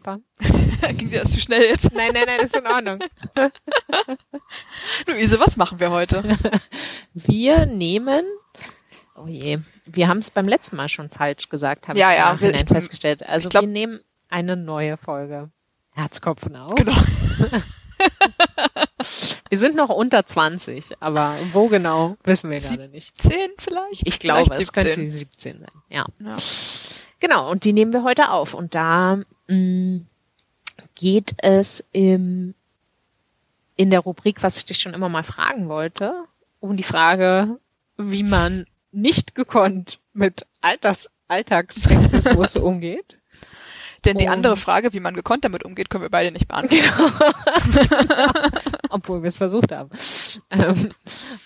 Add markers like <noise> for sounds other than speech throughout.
Eva. <laughs> Ging dir das zu schnell jetzt? Nein, nein, nein, ist in Ordnung. <laughs> Luise, was machen wir heute? <laughs> Wir nehmen, oh je, wir haben es beim letzten Mal schon falsch gesagt, habe Ja, ich ja, ich bin- festgestellt. Also glaub- wir nehmen eine neue Folge. Herzkopfen auf. Genau. Wir sind noch unter 20, aber wo genau, wissen wir gerade nicht. Zehn vielleicht? Ich glaube, Vielleicht es könnte 17. die 17 sein. Ja. Ja. Genau, und die nehmen wir heute auf. Und da geht es im, in der Rubrik, was ich dich schon immer mal fragen wollte, um die Frage, wie man nicht gekonnt mit Alters, Alltagssexismus <laughs> umgeht. Denn die andere Frage, wie man gekonnt damit umgeht, können wir beide nicht beantworten. <laughs> obwohl wir es versucht haben. Ähm,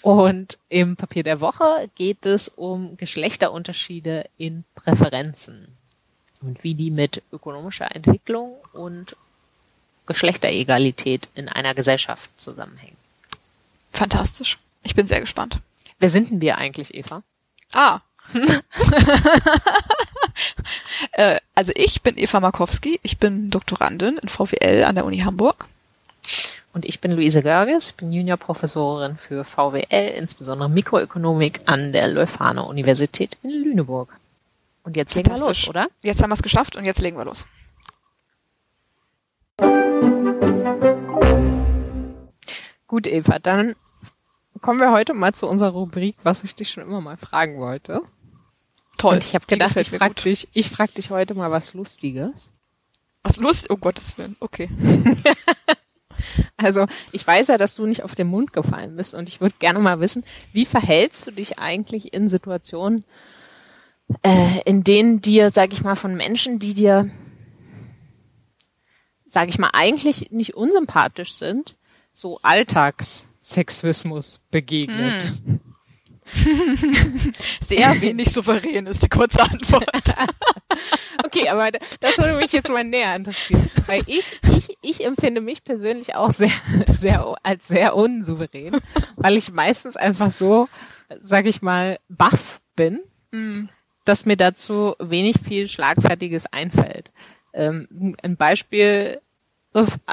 und im Papier der Woche geht es um Geschlechterunterschiede in Präferenzen und wie die mit ökonomischer Entwicklung und Geschlechteregalität in einer Gesellschaft zusammenhängen. Fantastisch. Ich bin sehr gespannt. Wer sind denn wir eigentlich, Eva? Ah. <laughs> äh, also ich bin Eva Markowski. Ich bin Doktorandin in VWL an der Uni Hamburg. Und ich bin Luise Görges, bin Juniorprofessorin für VWL, insbesondere Mikroökonomik an der Leuphana Universität in Lüneburg. Und jetzt legen wir los, oder? Jetzt haben wir es geschafft und jetzt legen wir los. Gut, Eva, dann kommen wir heute mal zu unserer Rubrik, was ich dich schon immer mal fragen wollte. Toll. Und ich habe gedacht, ich mir frag gut. dich, ich frag dich heute mal was Lustiges. Was lustig? Oh Gottes Willen. Okay. <laughs> Also, ich weiß ja, dass du nicht auf den Mund gefallen bist und ich würde gerne mal wissen, wie verhältst du dich eigentlich in Situationen, äh, in denen dir, sag ich mal, von Menschen, die dir, sag ich mal, eigentlich nicht unsympathisch sind, so Alltagssexismus begegnet. Hm. <laughs> Sehr wenig souverän ist die kurze Antwort. <laughs> Okay, aber das würde mich jetzt mal näher interessieren, weil ich, ich, ich empfinde mich persönlich auch sehr, <laughs> sehr als sehr unsouverän, weil ich meistens einfach so, sag ich mal, baff bin, dass mir dazu wenig viel Schlagfertiges einfällt. Ähm, ein Beispiel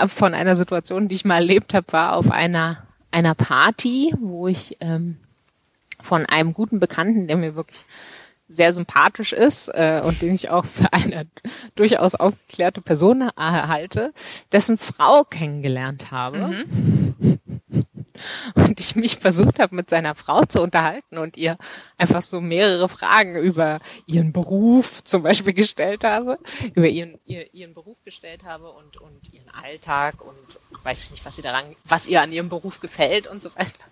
von einer Situation, die ich mal erlebt habe, war auf einer einer Party, wo ich ähm, von einem guten Bekannten, der mir wirklich sehr sympathisch ist äh, und den ich auch für eine durchaus aufgeklärte Person halte, dessen Frau kennengelernt habe. Und ich mich versucht habe, mit seiner Frau zu unterhalten und ihr einfach so mehrere Fragen über ihren Beruf zum Beispiel gestellt habe, über ihren, ihr, ihren Beruf gestellt habe und, und ihren Alltag und weiß ich nicht, was sie daran, was ihr an ihrem Beruf gefällt und so weiter.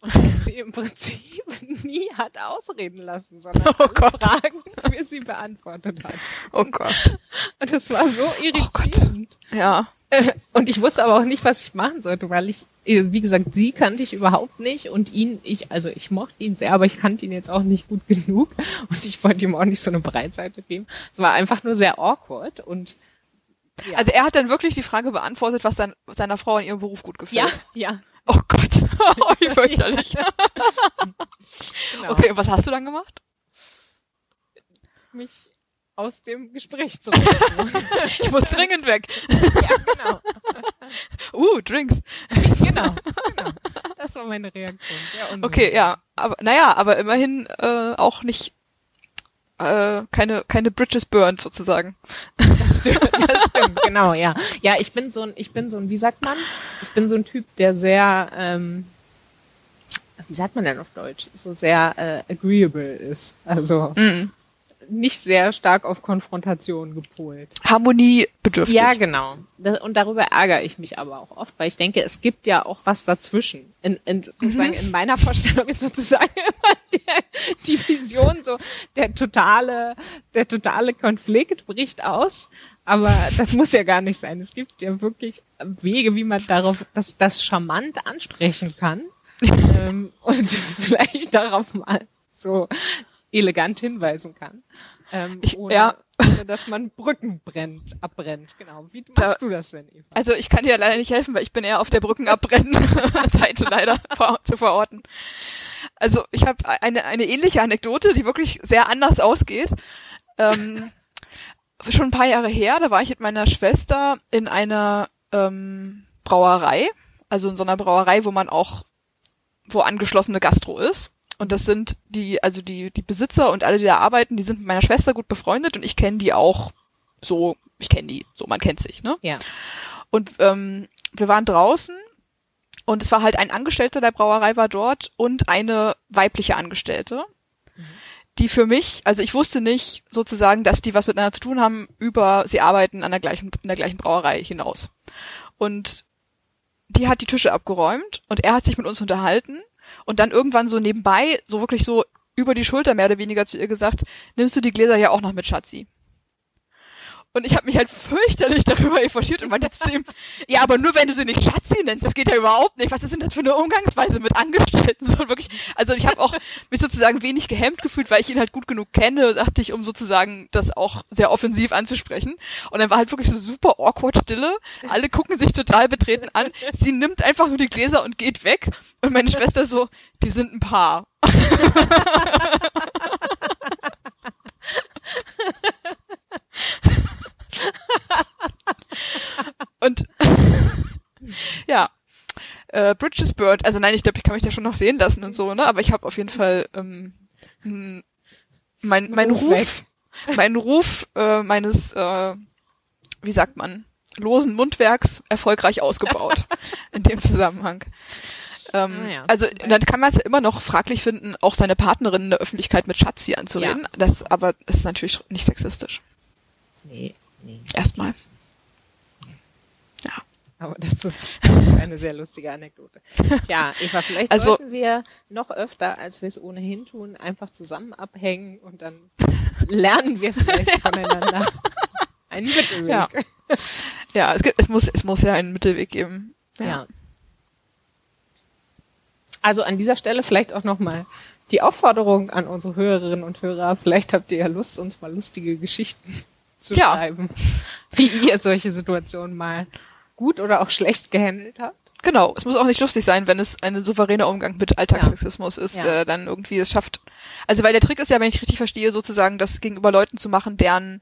Und sie im Prinzip <laughs> nie hat ausreden lassen, sondern Oh Gott. Fragen für sie beantwortet hat. Oh Gott. Und das war so Oh Gott. irritierend. Ja. <laughs> Und ich wusste aber auch nicht, was ich machen sollte, weil ich, äh, wie gesagt, sie kannte ich überhaupt nicht und ihn, ich, also ich mochte ihn sehr, aber ich kannte ihn jetzt auch nicht gut <laughs> genug und ich wollte ihm auch nicht so eine Breitseite geben. Es war einfach nur sehr awkward und ja. Also er hat dann wirklich die Frage beantwortet, was sein, seiner Frau in ihrem Beruf gut gefällt. ja, ja. Oh Gott. <laughs> Oh, wie fürchterlich. Genau. Okay, und was hast du dann gemacht? Mich aus dem Gespräch zurücknehmen. <laughs> Ich muss dringend weg. ja, genau. <laughs> Uh, Drinks. <laughs> genau, genau. Das war meine Reaktion. Okay, ja. Aber naja, aber immerhin äh, auch nicht äh, keine keine Bridges burned sozusagen. Das stimmt, das stimmt, genau, ja. Ja, ich bin so ein, ich bin so ein, wie sagt man? Ich bin so ein Typ, der sehr, ähm, wie sagt man denn auf Deutsch? So sehr äh, agreeable ist. Also Mhm. Nicht sehr stark auf Konfrontation gepolt. Harmoniebedürftig. Ja, genau. Und darüber ärgere ich mich aber auch oft, weil ich denke, es gibt ja auch was dazwischen. In, in, sozusagen in meiner Vorstellung ist sozusagen <laughs> immer der, die Vision so, der totale, der totale Konflikt bricht aus. Aber das muss ja gar nicht sein. Es gibt ja wirklich Wege, wie man darauf, das, das charmant ansprechen kann. <laughs> ähm, und <laughs> vielleicht darauf mal so elegant hinweisen kann. Ähm, Ich- ohne, ja. ohne dass man Brücken brennt, abbrennt. Genau. Wie Da- machst du das denn, Eva? Also ich kann dir leider nicht helfen, weil ich bin eher auf der Brückenabbrennen-Seite <laughs> leider vor, zu verorten. Also ich habe eine, eine ähnliche Anekdote, die wirklich sehr anders ausgeht. Ähm, schon ein paar Jahre her, da war ich mit meiner Schwester in einer ähm, Brauerei, also in so einer Brauerei, wo man auch, wo angeschlossene Gastro ist. Und das sind die, also die, die Besitzer und alle, die da arbeiten, die sind mit meiner Schwester gut befreundet und ich kenne die auch so, ich kenne die, so, man kennt sich, ne? Ja. Und ähm, wir waren draußen und es war halt ein Angestellter der Brauerei war dort und eine weibliche Angestellte, die für mich, also ich wusste nicht sozusagen, dass die was miteinander zu tun haben über sie arbeiten an der gleichen in der gleichen Brauerei hinaus. Und die hat die Tische abgeräumt und er hat sich mit uns unterhalten und dann irgendwann so nebenbei, so wirklich so über die Schulter mehr oder weniger zu ihr gesagt, nimmst du die Gläser ja auch noch mit, Schatzi? Und ich habe mich halt fürchterlich darüber echauffiert und meinte zu ihm, <laughs> ja, aber nur wenn du sie nicht Schatzi nennst, das geht ja überhaupt nicht. Was ist denn das für eine Umgangsweise mit Angestellten? So wirklich, also ich habe auch mich sozusagen wenig gehemmt gefühlt, weil ich ihn halt gut genug kenne, dachte ich, um sozusagen das auch sehr offensiv anzusprechen. Und dann war halt wirklich so super awkward Stille. Alle gucken sich total betreten an. Sie nimmt einfach nur die Gläser und geht weg. Und meine Schwester so, die sind ein Paar. <laughs> <laughs> Und <laughs> ja, äh, Bridges Bird, also nein, ich glaube, ich kann mich da schon noch sehen lassen und so, ne? Aber ich habe auf jeden Fall ähm, mein, mein Ruf Ruf, <laughs> mein Ruf äh, meines, äh, wie sagt man, losen Mundwerks erfolgreich ausgebaut in dem Zusammenhang. Ähm, Ah ja, also dann kann man es ja immer noch fraglich finden, auch seine Partnerin in der Öffentlichkeit mit Schatzi anzureden. Das aber ist natürlich nicht sexistisch. Nee. Erstmal. Ja. Aber das ist eine sehr lustige Anekdote. Tja, Eva, vielleicht Also- sollten wir noch öfter, als wir es ohnehin tun, einfach zusammen abhängen und dann lernen wir vielleicht <laughs> voneinander. Ein Mittelweg. Ja. Ja, es, gibt, es muss es muss ja einen Mittelweg geben. Ja. Also an dieser Stelle vielleicht auch nochmal die Aufforderung an unsere Hörerinnen und Hörer. Vielleicht habt ihr ja Lust, uns mal lustige Geschichten zu Ja. schreiben, <laughs> wie ihr solche Situationen mal gut oder auch schlecht gehandelt habt. Genau, es muss auch nicht lustig sein, wenn es ein souveräner Umgang mit Alltagssexismus ist, Ja. der dann irgendwie es schafft. Also weil der Trick ist ja, wenn ich richtig verstehe, sozusagen das gegenüber Leuten zu machen, deren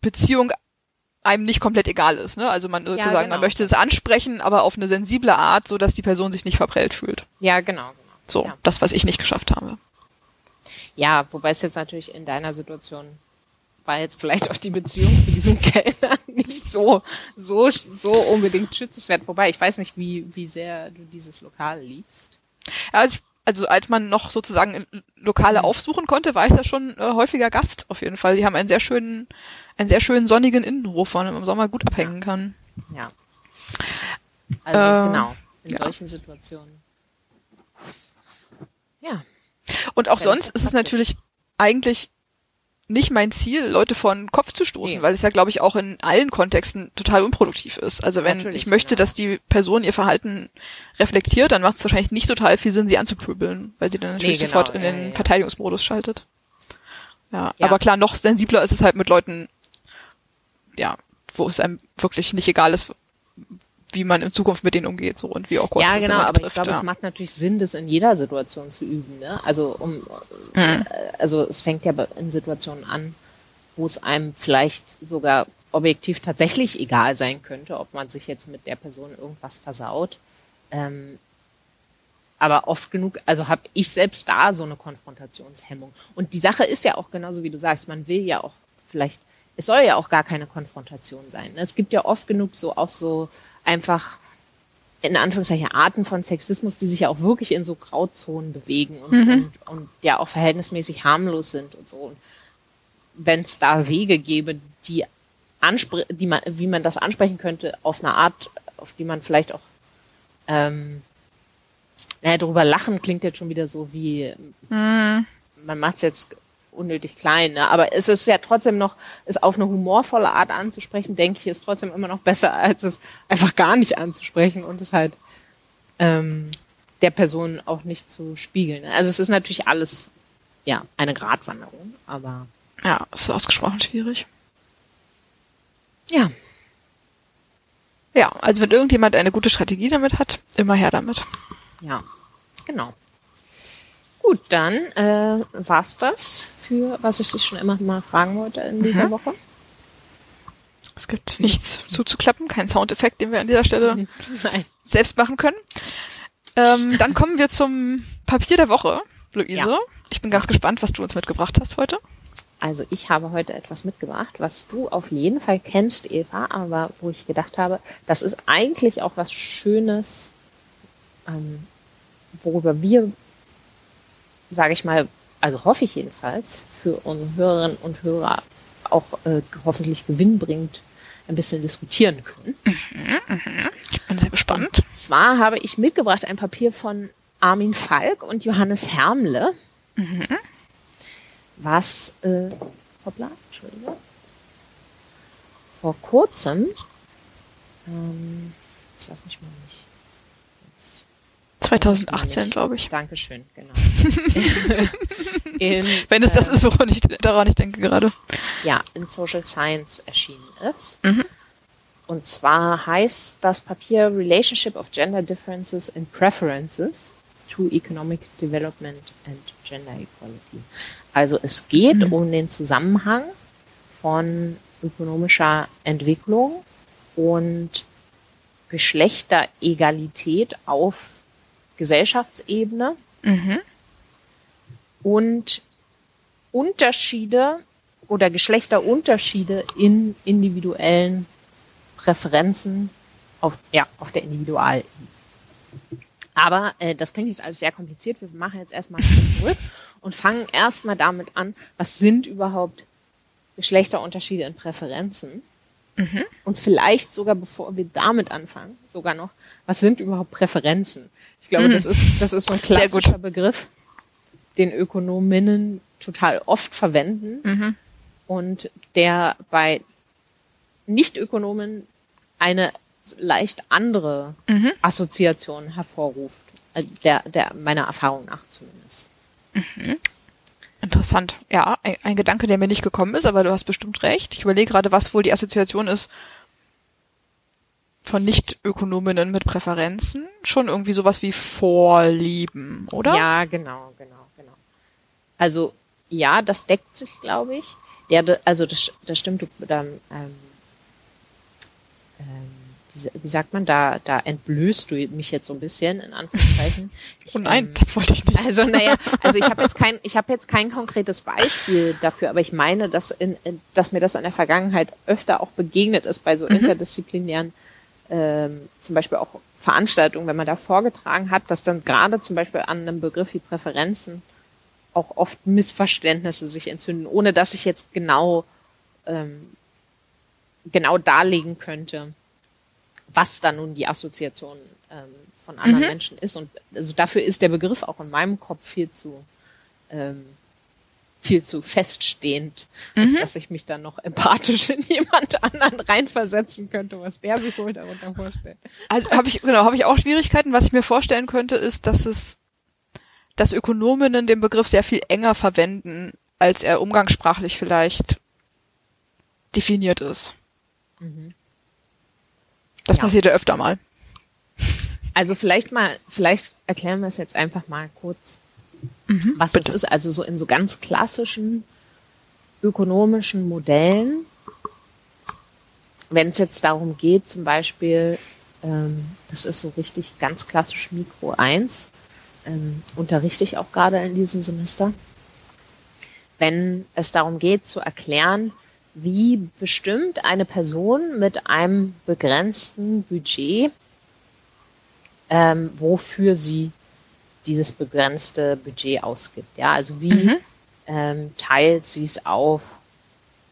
Beziehung einem nicht komplett egal ist. Ne? Also man sozusagen, genau. man möchte es ansprechen, aber auf eine sensible Art, so dass die Person sich nicht verprellt fühlt. Ja, genau. genau. So, Ja. das, was ich nicht geschafft habe. Ja, wobei es jetzt natürlich in deiner Situation war jetzt vielleicht auch die Beziehung zu diesem <laughs> Kellner nicht so, so, so unbedingt schützenswert. Wobei ich weiß nicht, wie, wie sehr du dieses Lokal liebst. Ja, also, ich, also als man noch sozusagen Lokale Mhm. aufsuchen konnte, war ich da schon äh, häufiger Gast auf jeden Fall. Die haben einen sehr schönen, einen sehr schönen sonnigen Innenhof, wo man im Sommer gut abhängen kann. Ja. Also Äh, genau, in ja. solchen Situationen. Ja. Und auch Ja, sonst ist ist es natürlich eigentlich nicht mein Ziel, Leute vor den Kopf zu stoßen, Nee. weil es ja, glaube ich, auch in allen Kontexten total unproduktiv ist. Also wenn Natürlich, ich möchte, genau. dass die Person ihr Verhalten reflektiert, dann macht es wahrscheinlich nicht total viel Sinn, sie anzuprübeln, weil sie dann natürlich Nee, genau, sofort in ja, den ja. Verteidigungsmodus schaltet. Ja, Ja. aber klar, noch sensibler ist es halt mit Leuten, ja, wo es einem wirklich nicht egal ist, wie man in Zukunft mit denen umgeht, so und wie auch ja, genau, aber ich betrifft, glaube, ja. es macht natürlich Sinn, das in jeder Situation zu üben. Ne? Also um, Mhm. äh, also es fängt ja in Situationen an, wo es einem vielleicht sogar objektiv tatsächlich egal sein könnte, ob man sich jetzt mit der Person irgendwas versaut. Ähm, aber oft genug, also habe ich selbst da so eine Konfrontationshemmung. Und die Sache ist ja auch genauso, wie du sagst, man will ja auch vielleicht, es soll ja auch gar keine Konfrontation sein. ne? Es gibt ja oft genug so auch so einfach in Anführungszeichen Arten von Sexismus, die sich ja auch wirklich in so Grauzonen bewegen und, und, und ja auch verhältnismäßig harmlos sind und so. Und wenn es da Wege gäbe, die anspre die man, wie man das ansprechen könnte, auf eine Art, auf die man vielleicht auch ähm, naja, darüber lachen klingt jetzt schon wieder so wie man macht es jetzt unnötig klein, ne? aber es ist ja trotzdem noch, es auf eine humorvolle Art anzusprechen, denke ich, ist trotzdem immer noch besser, als es einfach gar nicht anzusprechen und es halt ähm, der Person auch nicht zu spiegeln. ne? Also es ist natürlich alles ja eine Gratwanderung, aber Ja, es ist ausgesprochen schwierig. ja, Ja, also wenn irgendjemand eine gute Strategie damit hat, immer her damit. ja, genau. Gut, dann äh, war's das für, was ich dich schon immer mal fragen wollte in dieser Mhm. Woche. Es gibt nichts zuzuklappen, kein Soundeffekt, den wir an dieser Stelle <laughs> Nein. selbst machen können. Ähm, dann kommen wir zum Papier der Woche, Luise. Ja. Ich bin ganz gespannt, was du uns mitgebracht hast heute. Also ich habe heute etwas mitgebracht, was du auf jeden Fall kennst, Eva, aber wo ich gedacht habe, das ist eigentlich auch was Schönes, ähm, worüber wir, sage ich mal, also hoffe ich jedenfalls, für unsere Hörerinnen und Hörer auch äh, hoffentlich gewinnbringend ein bisschen diskutieren können. Ich bin sehr gespannt. Zwar habe ich mitgebracht ein Papier von Armin Falk und Johannes Hermle, was, äh, hoppla, Entschuldigung, vor kurzem, ähm, jetzt lass mich mal nicht, 2018, glaube ich. Dankeschön, genau. <laughs> in, Wenn es das äh, ist, woran ich, daran ich denke gerade. ja, in Social Science erschienen ist. Mhm. Und zwar heißt das Papier Relationship of Gender Differences and Preferences to Economic Development and Gender Equality. Also es geht um den Zusammenhang von ökonomischer Entwicklung und Geschlechteregalität auf Gesellschaftsebene Mhm. und Unterschiede oder Geschlechterunterschiede in individuellen Präferenzen auf, ja, auf der Individualebene. Aber äh, das klingt jetzt alles sehr kompliziert. Wir machen jetzt erstmal zurück und fangen erstmal damit an, was sind überhaupt Geschlechterunterschiede in Präferenzen? Und vielleicht sogar, bevor wir damit anfangen, sogar noch, was sind überhaupt Präferenzen? Ich glaube, das ist, das ist so ein klassischer Begriff, den Ökonominnen total oft verwenden Mhm. und der bei Nicht-Ökonomen eine leicht andere Mhm. Assoziation hervorruft. Äh, Der, der meiner Erfahrung nach zumindest. Interessant. Ja, ein, ein Gedanke, der mir nicht gekommen ist, aber du hast bestimmt recht. Ich überlege gerade, was wohl die Assoziation ist von Nicht-Ökonominnen mit Präferenzen. Schon irgendwie sowas wie Vorlieben, oder? Ja, genau, genau, genau. Also ja, das deckt sich, glaube ich. Der, de- also das, das stimmt. Du, da, ähm, ähm, wie, sa- wie sagt man, da, da entblößt du mich jetzt so ein bisschen in Anführungszeichen. <laughs> Ich, Oh nein, ähm, das wollte ich nicht. Also naja, <laughs> also ich habe jetzt kein, ich habe jetzt kein konkretes Beispiel dafür, aber ich meine, dass in, dass mir das in der Vergangenheit öfter auch begegnet ist bei so interdisziplinären, ähm, zum Beispiel auch Veranstaltungen, wenn man da vorgetragen hat, dass dann gerade zum Beispiel an einem Begriff wie Präferenzen auch oft Missverständnisse sich entzünden, ohne dass ich jetzt genau ähm, genau darlegen könnte, was da nun die Assoziation ähm, von anderen Menschen ist. Und also dafür ist der Begriff auch in meinem Kopf viel zu ähm, viel zu feststehend, als dass ich mich dann noch empathisch in jemand anderen reinversetzen könnte, was der sich wohl darunter vorstellt. Also habe ich genau, habe ich auch Schwierigkeiten. Was ich mir vorstellen könnte, ist, dass es, dass Ökonominnen den Begriff sehr viel enger verwenden, als er umgangssprachlich vielleicht definiert ist. Das Ja. passiert ja öfter mal. Also vielleicht mal, vielleicht erklären wir es jetzt einfach mal kurz, was bitte. das ist. Also so in so ganz klassischen ökonomischen Modellen, wenn es jetzt darum geht, zum Beispiel, ähm, das ist so richtig ganz klassisch Mikro 1, ähm, unterrichte ich auch gerade in diesem Semester, wenn es darum geht zu erklären, wie bestimmt eine Person mit einem begrenzten Budget ähm, wofür sie dieses begrenzte Budget ausgibt. Ja, also wie ähm, teilt sie es auf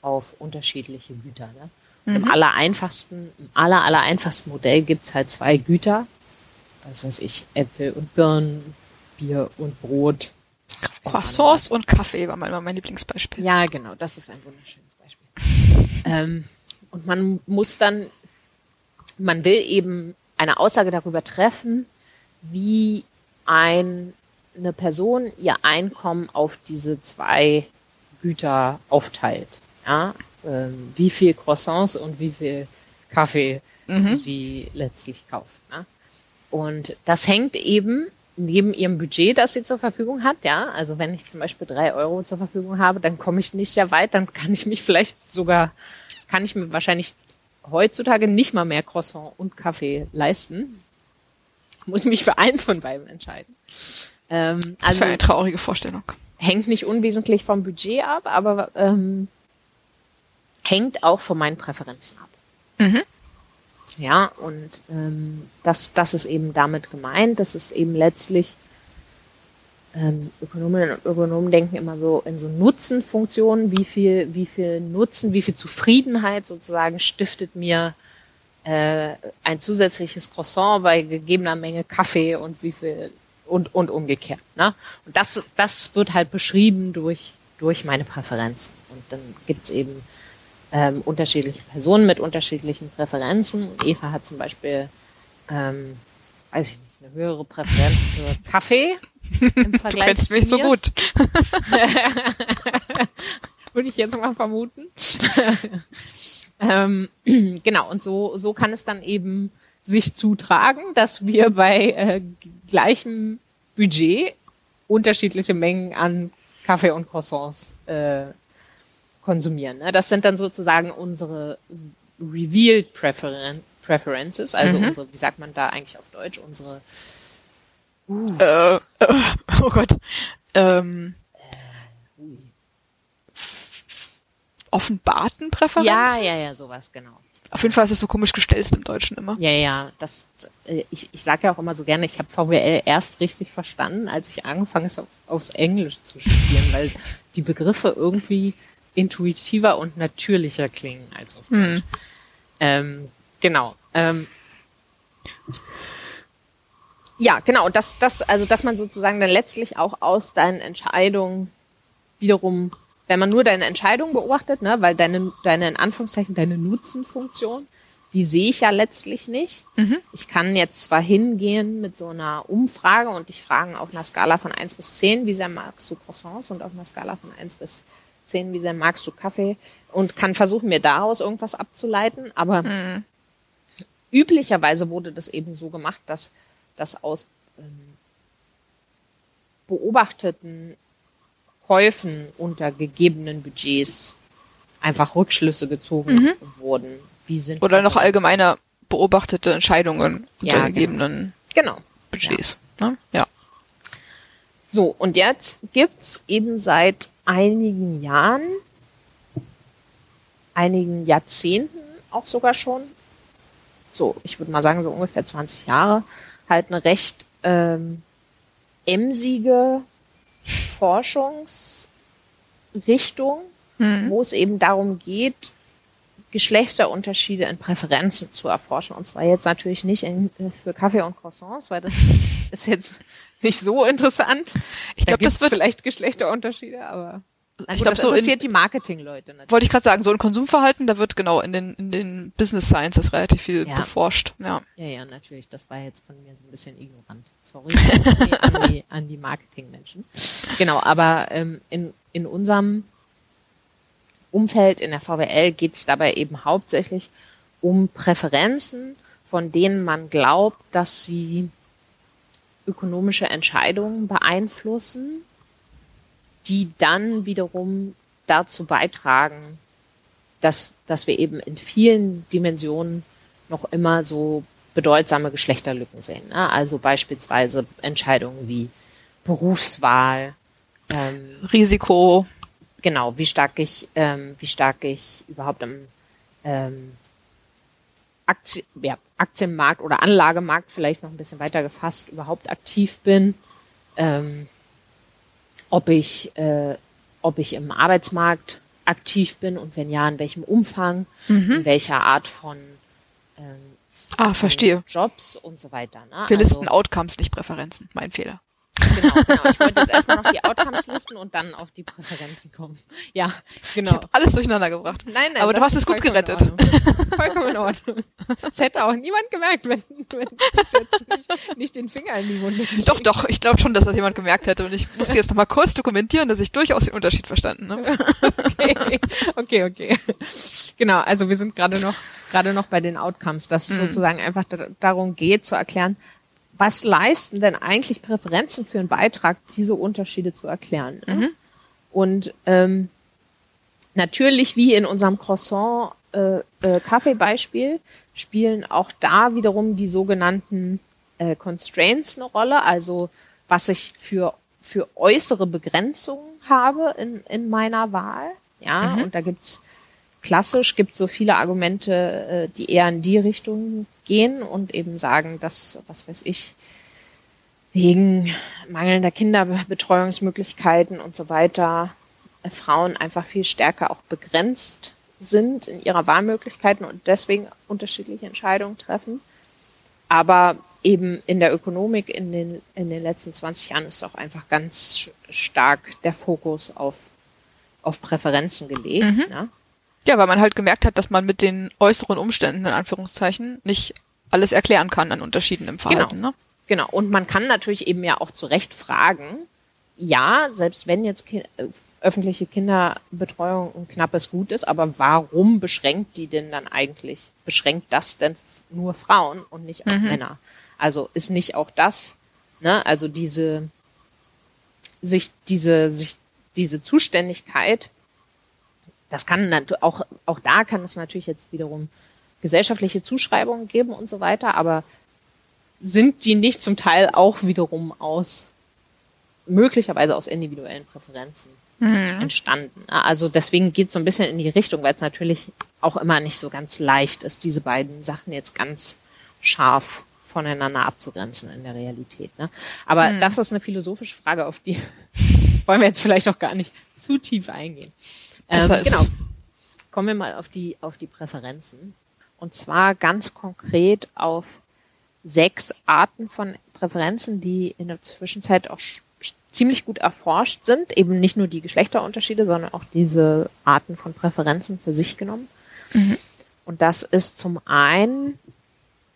auf unterschiedliche Güter. Ne? Und Im allereinfachsten, im aller, aller einfachsten Modell gibt's halt zwei Güter. Was weiß ich, Äpfel und Birnen, Bier und Brot. Croissants und Kaffee war mal immer mein Lieblingsbeispiel. Ja, genau, das ist ein wunderschönes. Ähm, und man muss dann, man will eben eine Aussage darüber treffen, wie ein, eine Person ihr Einkommen auf diese zwei Güter aufteilt. Ja? Ähm, wie viel Croissants und wie viel Kaffee sie letztlich kauft. Ne? Und das hängt eben neben ihrem Budget, das sie zur Verfügung hat, ja, also wenn ich zum Beispiel drei Euro zur Verfügung habe, dann komme ich nicht sehr weit, dann kann ich mich vielleicht sogar, kann ich mir wahrscheinlich heutzutage nicht mal mehr Croissant und Kaffee leisten. Muss mich für eins von beiden entscheiden. Ähm, also das ist eine traurige Vorstellung. Hängt nicht unwesentlich vom Budget ab, aber ähm, hängt auch von meinen Präferenzen ab. Mhm. Ja, und ähm, das, das ist eben damit gemeint. Das ist eben letztlich, ähm, Ökonominnen und Ökonomen denken immer so in so Nutzenfunktionen, wie viel, wie viel Nutzen, wie viel Zufriedenheit sozusagen stiftet mir äh, ein zusätzliches Croissant bei gegebener Menge Kaffee und wie viel und, und umgekehrt. Ne? Und das, das wird halt beschrieben durch, durch meine Präferenzen. Und dann gibt's eben ähm, unterschiedliche Personen mit unterschiedlichen Präferenzen. Eva hat zum Beispiel, ähm, weiß ich nicht, eine höhere Präferenz für Kaffee im <laughs> Vergleich du kennst mich so gut. <laughs> Würde ich jetzt mal vermuten. <laughs> ähm, <clears throat> genau, und so, so kann es dann eben sich zutragen, dass wir bei äh, gleichem Budget unterschiedliche Mengen an Kaffee und Croissants äh, konsumieren. Ne? Das sind dann sozusagen unsere revealed Preferen Preferences, also mhm. unsere, wie sagt man da eigentlich auf Deutsch, unsere uh. äh, äh, <laughs> oh Gott. Ähm, äh, offenbarten Präferenzen? Ja, ja, ja, sowas, genau. Auf jeden Fall ist es so komisch gestellt im Deutschen immer. Ja, ja, das, äh, ich, ich sage ja auch immer so gerne, ich habe VWL erst richtig verstanden, als ich angefangen habe, auf, aufs Englisch zu studieren, weil die Begriffe irgendwie intuitiver und natürlicher klingen als auf Deutsch. Hm. Ähm, genau. Ähm, ja, genau. Und das, das, also, dass man sozusagen dann letztlich auch aus deinen Entscheidungen wiederum, wenn man nur deine Entscheidungen beobachtet, ne, weil deine, deine, in Anführungszeichen, deine Nutzenfunktion, die sehe ich ja letztlich nicht. Mhm. Ich kann jetzt zwar hingehen mit so einer Umfrage und dich fragen auf einer Skala von eins bis zehn, wie sehr magst du Croissants und auf einer Skala von eins bis zehn, wie sehr magst du Kaffee und kann versuchen, mir daraus irgendwas abzuleiten. Aber mhm. üblicherweise wurde das eben so gemacht, dass das aus ähm, beobachteten Käufen unter gegebenen Budgets einfach Rückschlüsse gezogen mhm. wurden. Wie sind Oder noch allgemeiner beobachtete Entscheidungen unter ja, genau. gegebenen genau. Budgets. Ja. Ne? ja. So, und jetzt gibt's eben seit einigen Jahren, einigen Jahrzehnten auch sogar schon, so, ich würde mal sagen, so ungefähr 20 Jahre, halt eine recht ähm, emsige Forschungsrichtung, mhm. wo es eben darum geht, Geschlechterunterschiede in Präferenzen zu erforschen. Und zwar jetzt natürlich nicht in, für Kaffee und Croissants, weil das <laughs> ist jetzt nicht so interessant. Ich glaube, da das wird vielleicht Geschlechterunterschiede, aber ich glaube, so interessiert in, die Marketingleute natürlich. Wollte ich gerade sagen, so ein Konsumverhalten, da wird genau in den in den Business Sciences relativ viel ja. beforscht. Ja. ja, ja, natürlich. Das war jetzt von mir so ein bisschen ignorant. Sorry <laughs> an die, an die Marketingmenschen. Genau, aber ähm, in in unserem Umfeld in der VWL geht es dabei eben hauptsächlich um Präferenzen, von denen man glaubt, dass sie ökonomische Entscheidungen beeinflussen die dann wiederum dazu beitragen, dass, dass wir eben in vielen Dimensionen noch immer so bedeutsame Geschlechterlücken sehen. Ne? Also beispielsweise Entscheidungen wie Berufswahl, ähm, Risiko. Genau, wie stark ich, ähm, wie stark ich überhaupt im ähm, Aktien, ja, Aktienmarkt oder Anlagemarkt vielleicht noch ein bisschen weiter gefasst überhaupt aktiv bin. Ähm, ob ich, äh, ob ich im Arbeitsmarkt aktiv bin und wenn ja, in welchem Umfang, mhm. in welcher Art von, ähm, ah, verstehe. Jobs und so weiter. Ne? Wir listen also, Outcomes, nicht Präferenzen. Mein Fehler. Genau, genau. Ich wollte jetzt erstmal noch die Outcomes listen und dann auf die Präferenzen kommen. Ja, genau. Ich habe alles durcheinander gebracht. Nein, nein. Aber du hast es gut gerettet. In <laughs> vollkommen in Ordnung. Es hätte auch niemand gemerkt, wenn, wenn das jetzt nicht, nicht den Finger in die Wunde Doch, doch. Ich glaube schon, dass das jemand gemerkt hätte. Und ich musste <laughs> jetzt nochmal kurz dokumentieren, dass ich durchaus den Unterschied verstanden habe. Okay, okay, okay. Genau, also wir sind gerade noch, gerade noch bei den Outcomes, dass es mhm. sozusagen einfach darum geht zu erklären, was leisten denn eigentlich Präferenzen für einen Beitrag, diese Unterschiede zu erklären? Ne? Mhm. Und ähm, natürlich, wie in unserem Croissant äh, äh, Kaffeebeispiel, spielen auch da wiederum die sogenannten äh, Constraints eine Rolle, also was ich für für äußere Begrenzungen habe in, in meiner Wahl. Ja, mhm. und da gibt's klassisch gibt so viele Argumente, äh, die eher in die Richtung gehen und eben sagen, dass, was weiß ich, wegen mangelnder Kinderbetreuungsmöglichkeiten und so weiter äh, Frauen einfach viel stärker auch begrenzt sind in ihrer Wahlmöglichkeiten und deswegen unterschiedliche Entscheidungen treffen. Aber eben in der Ökonomik in den, in den letzten 20 Jahren ist auch einfach ganz stark der Fokus auf, auf Präferenzen gelegt. Mhm. Ne? Ja, weil man halt gemerkt hat, dass man mit den äußeren Umständen, in Anführungszeichen, nicht alles erklären kann an Unterschieden im Verhalten. Genau. Ne? genau. Und man kann natürlich eben ja auch zu Recht fragen, ja, selbst wenn jetzt ki äh, öffentliche Kinderbetreuung ein knappes Gut ist, aber warum beschränkt die denn dann eigentlich, beschränkt das denn nur Frauen und nicht auch mhm. Männer? Also ist nicht auch das, ne, also diese, sich, diese, sich, diese Zuständigkeit, das kann auch, auch da kann es natürlich jetzt wiederum gesellschaftliche Zuschreibungen geben und so weiter, aber sind die nicht zum Teil auch wiederum aus, möglicherweise aus individuellen Präferenzen mhm. entstanden. Also deswegen geht es so ein bisschen in die Richtung, weil es natürlich auch immer nicht so ganz leicht ist, diese beiden Sachen jetzt ganz scharf voneinander abzugrenzen in der Realität. Ne? Aber mhm. das ist eine philosophische Frage, auf die <laughs> wollen wir jetzt vielleicht auch gar nicht zu tief eingehen. Ähm, genau. Kommen wir mal auf die, auf die Präferenzen. Und zwar ganz konkret auf sechs Arten von Präferenzen, die in der Zwischenzeit auch ziemlich gut erforscht sind. Eben nicht nur die Geschlechterunterschiede, sondern auch diese Arten von Präferenzen für sich genommen. Mhm. Und das ist zum einen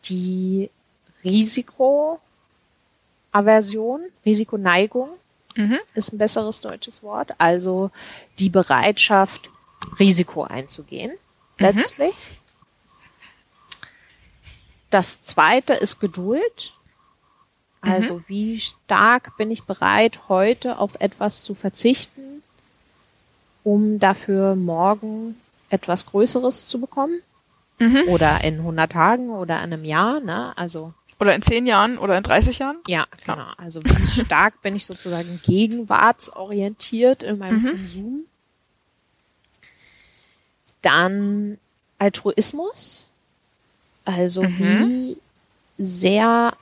die Risikoaversion, Risikoneigung mhm. ist ein besseres deutsches Wort. Also die Bereitschaft, Risiko einzugehen, mhm. letztlich. Das zweite ist Geduld. Also mhm. wie stark bin ich bereit, heute auf etwas zu verzichten, um dafür morgen etwas Größeres zu bekommen? Mhm. Oder in 100 Tagen oder in einem Jahr, ne? Also oder in zehn Jahren oder in 30 Jahren? Ja, genau. Also wie stark bin ich sozusagen gegenwartsorientiert in meinem mhm. Konsum. Dann Altruismus. Also mhm. wie sehr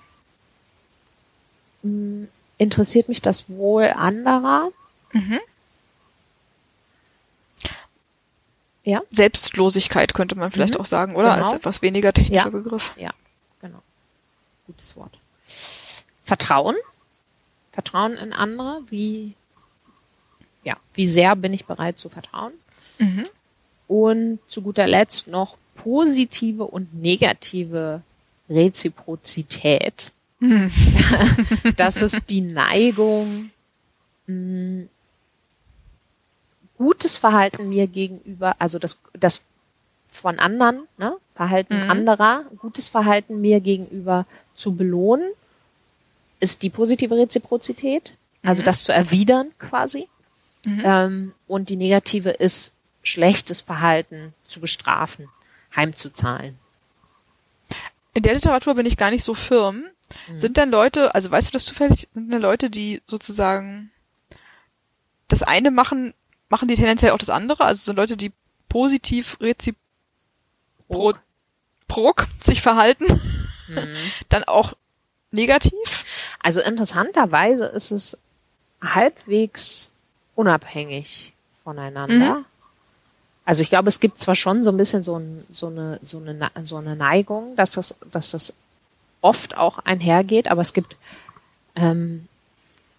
mh, hm, interessiert mich das Wohl anderer. Mhm. Ja. Selbstlosigkeit könnte man vielleicht mhm. auch sagen, oder? Genau. Als etwas weniger technischer ja. Begriff. Ja gutes Wort. Vertrauen. Vertrauen in andere. Wie, ja, wie sehr bin ich bereit zu vertrauen? Mhm. Und zu guter Letzt noch positive und negative Reziprozität. Mhm. <laughs> das ist die Neigung, mh, gutes Verhalten mir gegenüber, also das, das von anderen, ne, Verhalten mhm. anderer, gutes Verhalten mir gegenüber zu belohnen, ist die positive Reziprozität, also mhm. das zu erwidern quasi. Mhm. Ähm, und die negative ist schlechtes Verhalten zu bestrafen, heimzuzahlen. In der Literatur bin ich gar nicht so firm. Mhm. Sind denn Leute, also weißt du das zufällig, sind denn Leute, die sozusagen das eine machen, machen die tendenziell auch das andere? Also sind Leute, die positiv reziprok sich verhalten? mhm. <laughs> dann auch negativ? Also interessanterweise ist es halbwegs unabhängig voneinander. Mhm. Also ich glaube, es gibt zwar schon so ein bisschen so, ein, so, eine, so, eine, so eine Neigung, dass das, dass das oft auch einhergeht, aber es gibt, ähm,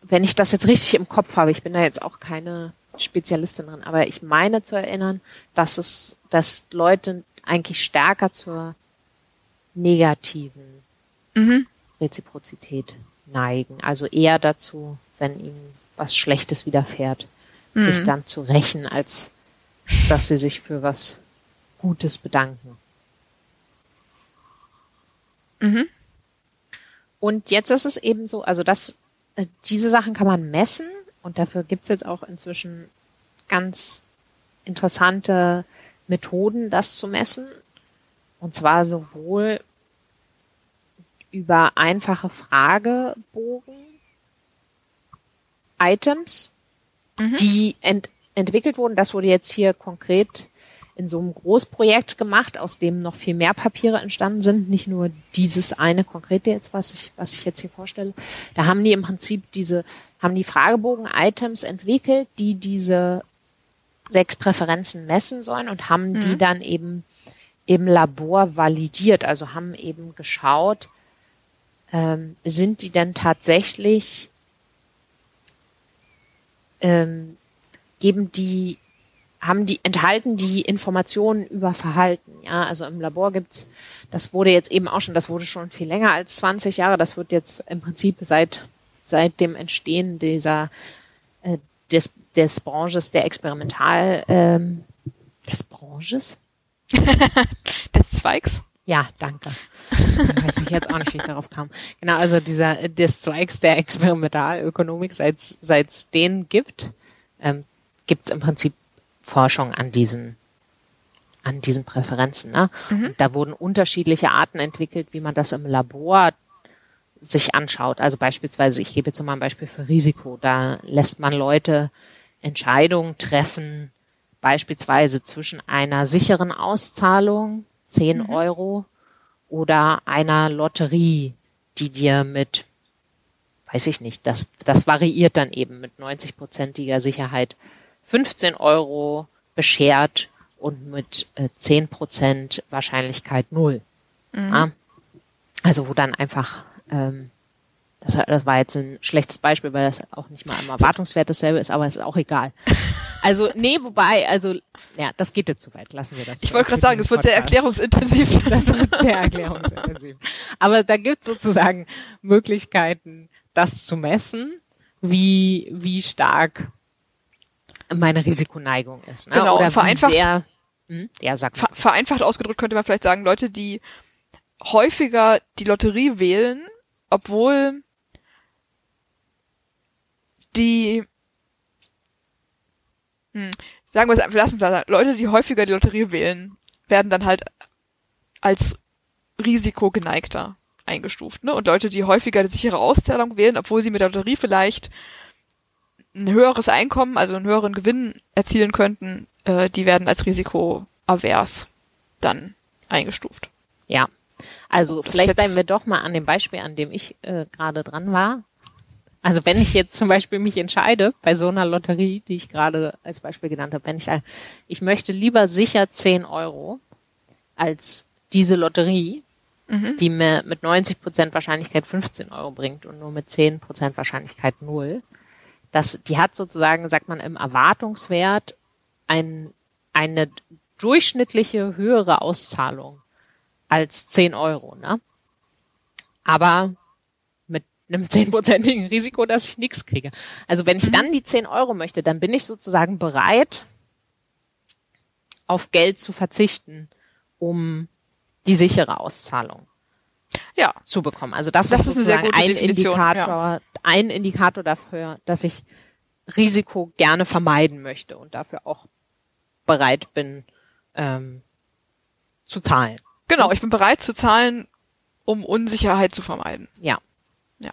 wenn ich das jetzt richtig im Kopf habe, ich bin da jetzt auch keine Spezialistin drin, aber ich meine zu erinnern, dass es, dass Leute eigentlich stärker zur negativen mhm. Reziprozität neigen. Also eher dazu, wenn ihnen was Schlechtes widerfährt, mhm. sich dann zu rächen, als dass sie sich für was Gutes bedanken. Mhm. Und jetzt ist es eben so, also das, äh, diese Sachen kann man messen und dafür gibt's jetzt auch inzwischen ganz interessante Methoden, das zu messen. Und zwar sowohl über einfache Fragebogen, Items, mhm. die ent entwickelt wurden. Das wurde jetzt hier konkret in so einem Großprojekt gemacht, aus dem noch viel mehr Papiere entstanden sind, nicht nur dieses eine konkrete jetzt, was ich, was ich jetzt hier vorstelle. Da haben die im Prinzip diese, haben die Fragebogen-Items entwickelt, die diese sechs Präferenzen messen sollen und haben mhm. die dann eben im Labor validiert, also haben eben geschaut, ähm, sind die denn tatsächlich, ähm, geben die haben die, enthalten die Informationen über Verhalten. Ja, also im Labor gibt's, das wurde jetzt eben auch schon, das wurde schon viel länger als 20 Jahre. Das wird jetzt im Prinzip seit, seit dem Entstehen dieser, äh, des, des Branches der Experimental, ähm, des Branches? <laughs> des Zweigs? Ja, danke. Weiß ich jetzt auch nicht, wie ich darauf kam. Genau, also dieser, des Zweigs der Experimentalökonomik, seit es den gibt, ähm, gibt es im Prinzip Forschung an diesen an diesen Präferenzen. Ne? Mhm. da wurden unterschiedliche Arten entwickelt, wie man das im Labor sich anschaut. Also beispielsweise, ich gebe jetzt mal ein Beispiel für Risiko. Da lässt man Leute Entscheidungen treffen, beispielsweise zwischen einer sicheren Auszahlung, 10 mhm. Euro, oder einer Lotterie, die dir mit, weiß ich nicht, das, das variiert dann eben mit 90-prozentiger Sicherheit 15 Euro beschert und mit äh, 10 Prozent Wahrscheinlichkeit null. Mhm. Ja? Also wo dann einfach, ähm, das, das war jetzt ein schlechtes Beispiel, weil das auch nicht mal im Erwartungswert dasselbe ist, aber es ist auch egal. Also, nee, wobei, also, ja, das geht jetzt zu weit. Lassen wir das. Ich wollte gerade sagen, es wird sehr erklärungsintensiv. <laughs> Das wird sehr erklärungsintensiv. Aber da gibt es sozusagen Möglichkeiten, das zu messen, wie, wie stark meine Risikoneigung ist. Ne? Genau, Oder vereinfacht, sehr, hm? ja, sag mal. vereinfacht ausgedrückt könnte man vielleicht sagen, Leute, die häufiger die Lotterie wählen, obwohl die hm, sagen wir es lassen wir Leute, die häufiger die Lotterie wählen, werden dann halt als risikogeneigter eingestuft, ne? Und Leute, die häufiger die sichere Auszahlung wählen, obwohl sie mit der Lotterie vielleicht ein höheres Einkommen, also einen höheren Gewinn erzielen könnten, äh, die werden als risikoavers dann eingestuft. Ja. Also das vielleicht bleiben wir doch mal an dem Beispiel, an dem ich äh, gerade dran war. Also wenn ich jetzt zum Beispiel mich entscheide, bei so einer Lotterie, die ich gerade als Beispiel genannt habe, wenn ich sage, ich möchte lieber sicher 10 Euro als diese Lotterie, mhm. die mir mit 90 Prozent Wahrscheinlichkeit 15 Euro bringt und nur mit 10 Prozent Wahrscheinlichkeit null, das, die hat sozusagen, sagt man, im Erwartungswert ein, eine durchschnittliche höhere Auszahlung als 10 Euro, ne? Aber mit einem zehnprozentigen Risiko, dass ich nichts kriege. Also wenn ich mhm. dann die 10 Euro möchte, dann bin ich sozusagen bereit, auf Geld zu verzichten, um die sichere Auszahlung ja. zu bekommen. Also das, das ist, ist ein Indikator, ja. ein Indikator dafür, dass ich Risiko gerne vermeiden möchte und dafür auch bereit bin ähm, zu zahlen. Genau, ich bin bereit zu zahlen, um Unsicherheit zu vermeiden. Ja. Ja.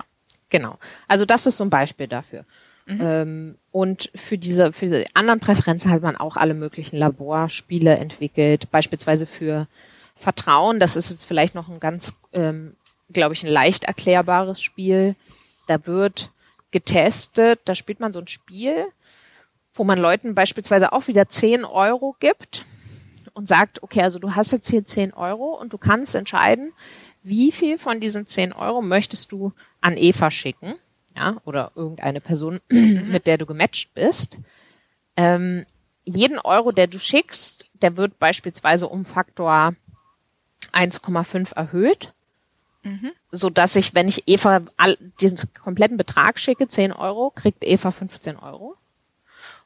Genau. Also das ist so ein Beispiel dafür. Mhm. Ähm, und für diese, für diese anderen Präferenzen hat man auch alle möglichen Laborspiele entwickelt, beispielsweise für Vertrauen. Das ist jetzt vielleicht noch ein ganz, ähm, glaube ich, ein leicht erklärbares Spiel. Da wird getestet, da spielt man so ein Spiel, wo man Leuten beispielsweise auch wieder 10 Euro gibt und sagt, okay, also du hast jetzt hier 10 Euro und du kannst entscheiden, wie viel von diesen 10 Euro möchtest du an Eva schicken, ja, oder irgendeine Person, <clears throat> mit der du gematcht bist. Ähm, jeden Euro, der du schickst, der wird beispielsweise um Faktor 1,5 erhöht, mhm. so dass ich, wenn ich Eva all, diesen kompletten Betrag schicke, 10 Euro, kriegt Eva 15 Euro.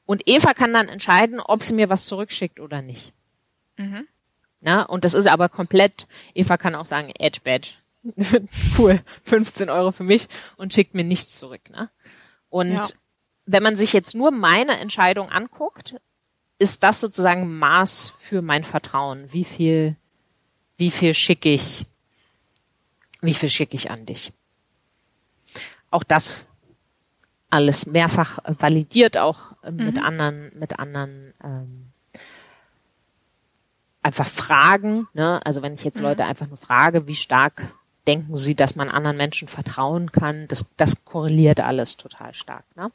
Und Eva kann dann entscheiden, ob sie mir was zurückschickt oder nicht. Mhm. Na, und das ist aber komplett, Eva kann auch sagen, Edge Badge. <laughs> cool, 15 Euro für mich und schickt mir nichts zurück. Ne? Und ja. wenn man sich jetzt nur meine Entscheidung anguckt, ist das sozusagen Maß für mein Vertrauen. Wie viel, wie viel schicke ich, wie viel schicke ich an dich? Auch das alles mehrfach validiert, auch mhm. mit anderen, mit anderen ähm, einfach Fragen. Ne? Also wenn ich jetzt mhm. Leute einfach nur frage, wie stark denken sie, dass man anderen Menschen vertrauen kann, das, das korreliert alles total stark. Ne?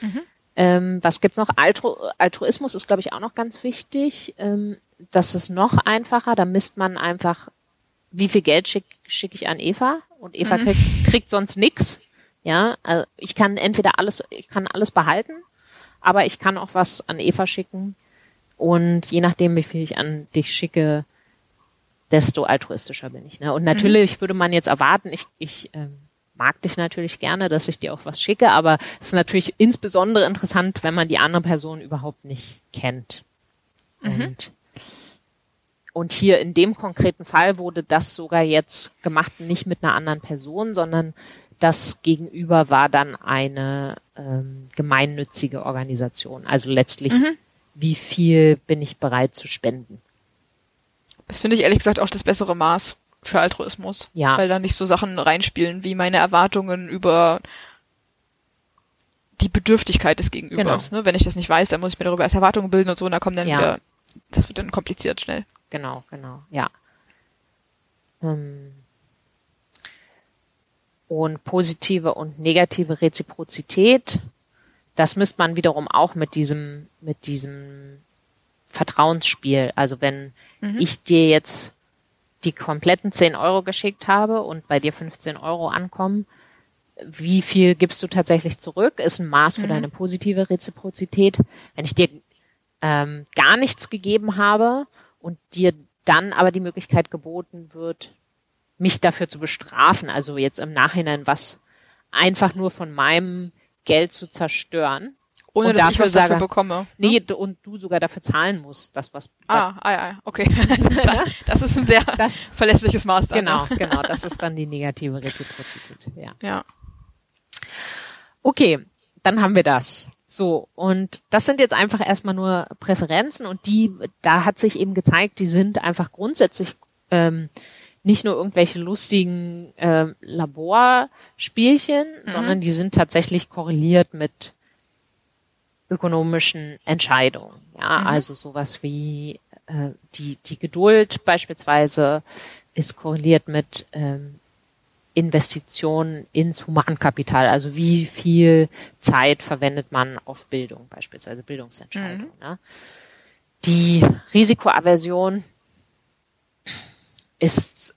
Mhm. Ähm, was gibt's noch? Altru Altruismus ist, glaube ich, auch noch ganz wichtig. Ähm, das ist noch einfacher. Da misst man einfach, wie viel Geld schicke schick ich an Eva und Eva mhm. kriegt, kriegt sonst nix. Ja, also ich kann entweder alles, ich kann alles behalten, aber ich kann auch was an Eva schicken. Und je nachdem, wie viel ich an dich schicke, desto altruistischer bin ich. Ne? Und natürlich mhm. würde man jetzt erwarten, ich, ich ähm, mag dich natürlich gerne, dass ich dir auch was schicke, aber es ist natürlich insbesondere interessant, wenn man die andere Person überhaupt nicht kennt. Mhm. Und, und hier in dem konkreten Fall wurde das sogar jetzt gemacht, nicht mit einer anderen Person, sondern das Gegenüber war dann eine ähm, gemeinnützige Organisation. Also letztlich, mhm. Wie viel bin ich bereit zu spenden? Das finde ich ehrlich gesagt auch das bessere Maß für Altruismus. Ja. Weil da nicht so Sachen reinspielen wie meine Erwartungen über die Bedürftigkeit des Gegenübers. Genau. Ne? Wenn ich das nicht weiß, dann muss ich mir darüber erst Erwartungen bilden und so, und da kommen dann ja. wieder, das wird dann kompliziert schnell. Genau, genau, ja. Ähm und positive und negative Reziprozität, das misst man wiederum auch mit diesem, mit diesem Vertrauensspiel. Also wenn mhm. ich dir jetzt die kompletten 10 Euro geschickt habe und bei dir 15 Euro ankommen, wie viel gibst du tatsächlich zurück? Ist ein Maß für mhm. deine positive Reziprozität. Wenn ich dir ähm, gar nichts gegeben habe und dir dann aber die Möglichkeit geboten wird, mich dafür zu bestrafen, also jetzt im Nachhinein was einfach nur von meinem Geld zu zerstören. Ohne dass ich was sage, dafür bekomme. Nee, ne? und du sogar dafür zahlen musst, das was. Ah, ah ja, okay. <laughs> das ist ein sehr <laughs> das, verlässliches Maß dann. Genau, ne? <laughs> genau. Das ist dann die negative Reziprozität. Ja. Ja. Okay, dann haben wir das. So, und das sind jetzt einfach erstmal nur Präferenzen und die, da hat sich eben gezeigt, die sind einfach grundsätzlich ähm, nicht nur irgendwelche lustigen äh, Laborspielchen, mhm. sondern die sind tatsächlich korreliert mit ökonomischen Entscheidungen. Ja, mhm. also sowas wie äh, die, die Geduld beispielsweise ist korreliert mit ähm, Investitionen ins Humankapital. Also wie viel Zeit verwendet man auf Bildung, beispielsweise Bildungsentscheidungen. Mhm. Ne? Die Risikoaversion ist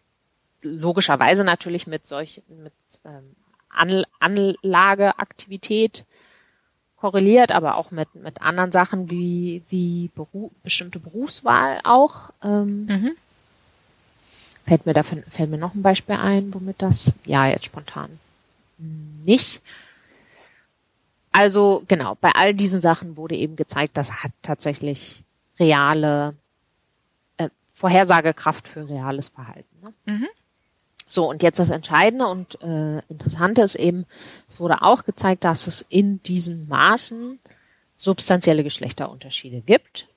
logischerweise natürlich mit solch mit ähm, Anlageaktivität korreliert, aber auch mit, mit anderen Sachen wie, wie Beru bestimmte Berufswahl auch. Ähm, mhm. Fällt mir dafür, fällt mir noch ein Beispiel ein, womit das, ja, jetzt spontan nicht. Also genau, bei all diesen Sachen wurde eben gezeigt, das hat tatsächlich reale Vorhersagekraft für reales Verhalten. Ne? Mhm. So, und jetzt das Entscheidende und äh, Interessante ist eben, es wurde auch gezeigt, dass es in diesen Maßen substanzielle Geschlechterunterschiede gibt.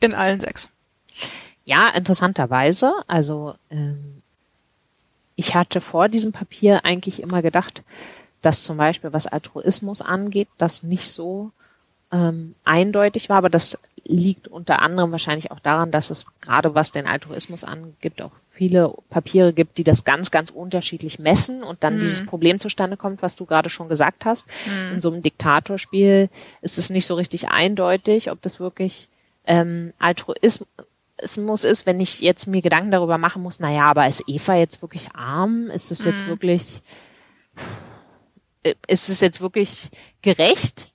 In allen sechs. Ja, interessanterweise. Also ähm, ich hatte vor diesem Papier eigentlich immer gedacht, dass zum Beispiel was Altruismus angeht, das nicht so ähm, eindeutig war, aber das liegt unter anderem wahrscheinlich auch daran, dass es gerade was den Altruismus angibt, auch viele Papiere gibt, die das ganz, ganz unterschiedlich messen und dann mhm. dieses Problem zustande kommt, was du gerade schon gesagt hast. Mhm. In so einem Diktatorspiel ist es nicht so richtig eindeutig, ob das wirklich ähm, Altruismus ist, wenn ich jetzt mir Gedanken darüber machen muss, naja, aber ist Eva jetzt wirklich arm? Ist es mhm. jetzt wirklich, ist es jetzt wirklich gerecht?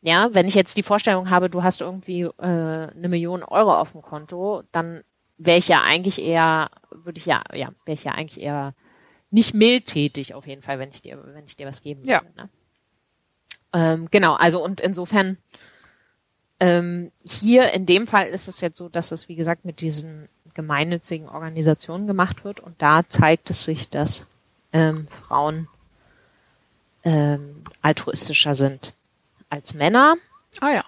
Ja, wenn ich jetzt die Vorstellung habe, du hast irgendwie äh, eine Million Euro auf dem Konto, dann wäre ich ja eigentlich eher, würde ich ja, ja, wäre ich ja eigentlich eher nicht mildtätig auf jeden Fall, wenn ich dir, wenn ich dir was geben ja. würde. Ne? Ähm, genau, also und insofern ähm, hier in dem Fall ist es jetzt so, dass es wie gesagt mit diesen gemeinnützigen Organisationen gemacht wird. Und da zeigt es sich, dass ähm, Frauen ähm, altruistischer sind als Männer. Ah ja.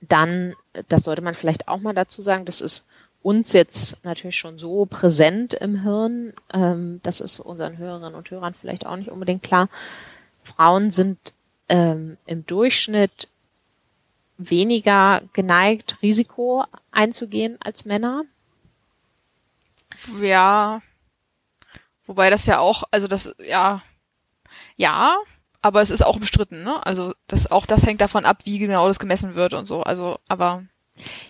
Dann, das sollte man vielleicht auch mal dazu sagen, das ist uns jetzt natürlich schon so präsent im Hirn, ähm, das ist unseren Hörerinnen und Hörern vielleicht auch nicht unbedingt klar. Frauen sind ähm, im Durchschnitt weniger geneigt, Risiko einzugehen als Männer. Ja. Wobei das ja auch, also das, ja, ja, aber es ist auch umstritten, ne? Also das, auch das hängt davon ab, wie genau das gemessen wird und so. Also, aber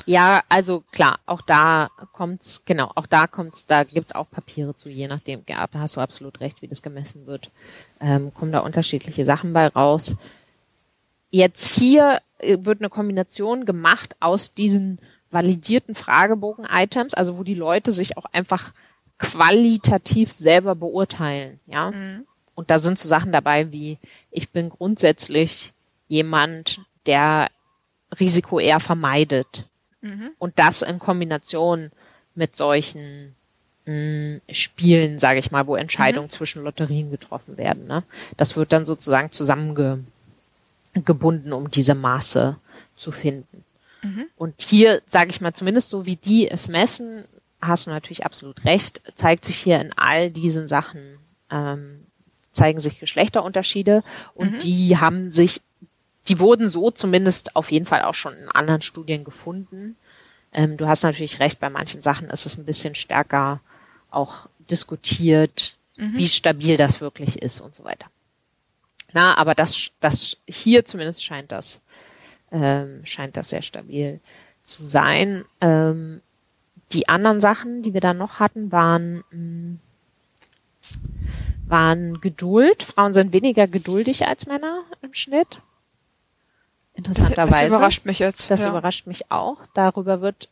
ja, also klar, auch da kommt's, genau, auch da kommt's, da gibt's auch Papiere zu, je nachdem, ja, hast du absolut recht, wie das gemessen wird, ähm, kommen da unterschiedliche Sachen bei raus. Jetzt hier äh, wird eine Kombination gemacht aus diesen validierten Fragebogen-Items, also wo die Leute sich auch einfach qualitativ selber beurteilen, ja. Mhm. Und da sind so Sachen dabei wie, ich bin grundsätzlich jemand, der Risiko eher vermeidet. Mhm. Und das in Kombination mit solchen mh, mm, Spielen, sage ich mal, wo Entscheidungen mhm. zwischen Lotterien getroffen werden. Ne? Das wird dann sozusagen zusammengebunden, um diese Maße zu finden. Mhm. Und hier, sage ich mal, zumindest so wie die es messen, hast du natürlich absolut recht, zeigt sich hier in all diesen Sachen, ähm, zeigen sich Geschlechterunterschiede und mhm. die haben sich die wurden so zumindest auf jeden Fall auch schon in anderen Studien gefunden. Ähm, du hast natürlich recht, bei manchen Sachen ist es ein bisschen stärker auch diskutiert, mhm. wie stabil das wirklich ist und so weiter. Na, aber das, das hier zumindest scheint das, ähm, scheint das sehr stabil zu sein. Ähm, die anderen Sachen, die wir da noch hatten, waren mh, mm, waren Geduld. Frauen sind weniger geduldig als Männer im Schnitt interessanterweise. Das überrascht mich jetzt. Das ja. überrascht mich auch. Darüber wird,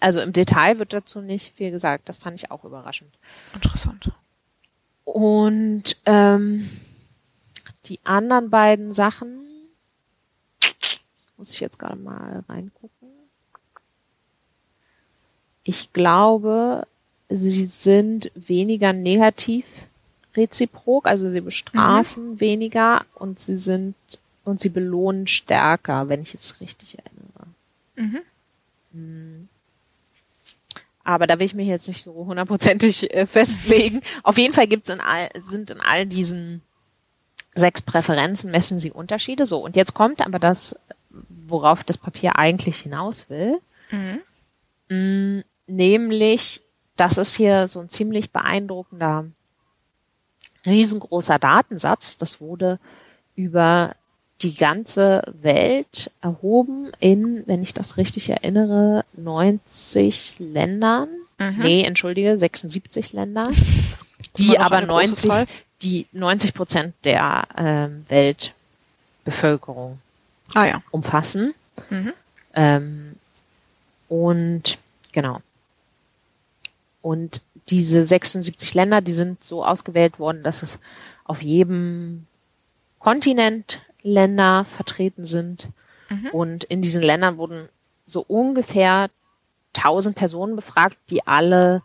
also im Detail wird dazu nicht viel gesagt. Das fand ich auch überraschend. Interessant. Und ähm, die anderen beiden Sachen muss ich jetzt gerade mal reingucken. Ich glaube, sie sind weniger negativ reziprok, also sie bestrafen mhm. weniger und sie sind und sie belohnen stärker, wenn ich es richtig erinnere. Mhm. Hm. Aber da will ich mich jetzt nicht so hundertprozentig äh, festlegen. Auf jeden Fall gibt's in all, sind in all diesen sechs Präferenzen messen sie Unterschiede. So, und jetzt kommt aber das, worauf das Papier eigentlich hinaus will. Mhm. Hm, nämlich, das ist hier so ein ziemlich beeindruckender, riesengroßer Datensatz. Das wurde über die ganze Welt erhoben in, wenn ich das richtig erinnere, 90 Ländern. Mhm. Nee, entschuldige, 76 Länder. <laughs> die aber 90, die 90 Prozent der ähm, Weltbevölkerung ah, ja. umfassen. Mhm. Ähm, und genau. Und diese 76 Länder, die sind so ausgewählt worden, dass es auf jedem Kontinent Länder vertreten sind. Mhm. Und in diesen Ländern wurden so ungefähr 1000 Personen befragt, die alle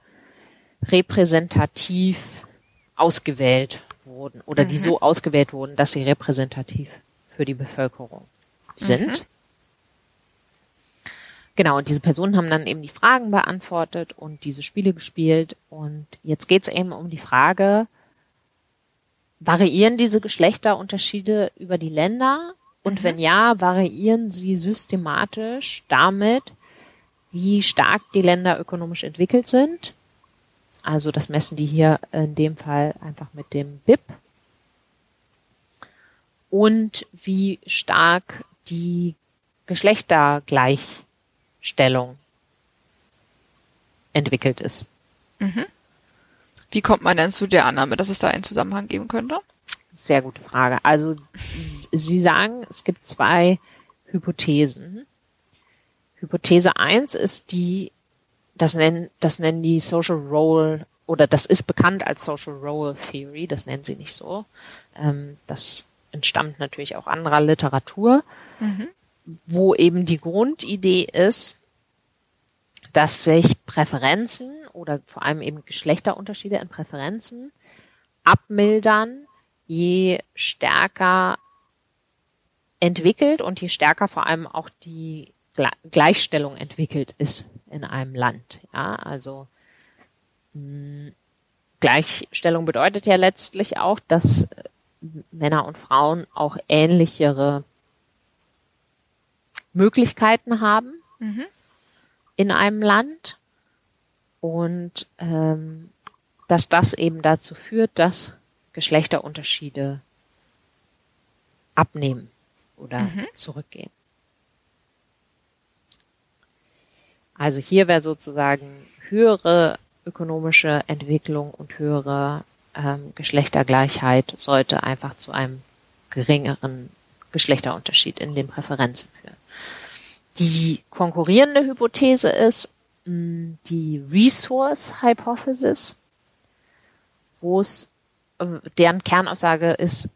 repräsentativ ausgewählt wurden oder mhm. die so ausgewählt wurden, dass sie repräsentativ für die Bevölkerung sind. Mhm. Genau, und diese Personen haben dann eben die Fragen beantwortet und diese Spiele gespielt. Und jetzt geht es eben um die Frage, Variieren diese Geschlechterunterschiede über die Länder? Und mhm. wenn ja, variieren sie systematisch damit, wie stark die Länder ökonomisch entwickelt sind? Also das messen die hier in dem Fall einfach mit dem BIP. Und wie stark die Geschlechtergleichstellung entwickelt ist. Mhm. Wie kommt man denn zu der Annahme, dass es da einen Zusammenhang geben könnte? Sehr gute Frage. Also Sie sagen, es gibt zwei Hypothesen. Hypothese eins ist die, das nennen, das nennen die Social Role oder das ist bekannt als Social Role Theory, das nennen sie nicht so. Ähm, das entstammt natürlich auch anderer Literatur, mhm. Wo eben die Grundidee ist, dass sich Präferenzen oder vor allem eben Geschlechterunterschiede in Präferenzen abmildern, je stärker entwickelt und je stärker vor allem auch die Gleichstellung entwickelt ist in einem Land. Ja, also mh, Gleichstellung bedeutet ja letztlich auch, dass äh, Männer und Frauen auch ähnlichere Möglichkeiten haben mhm. in einem Land und ähm, dass das eben dazu führt, dass Geschlechterunterschiede abnehmen oder mhm. zurückgehen. Also hier wäre sozusagen höhere ökonomische Entwicklung und höhere ähm, Geschlechtergleichheit sollte einfach zu einem geringeren Geschlechterunterschied in den Präferenzen führen. Die konkurrierende Hypothese ist mh, hm, die Resource Hypothesis, wo es äh, deren Kernaussage ist,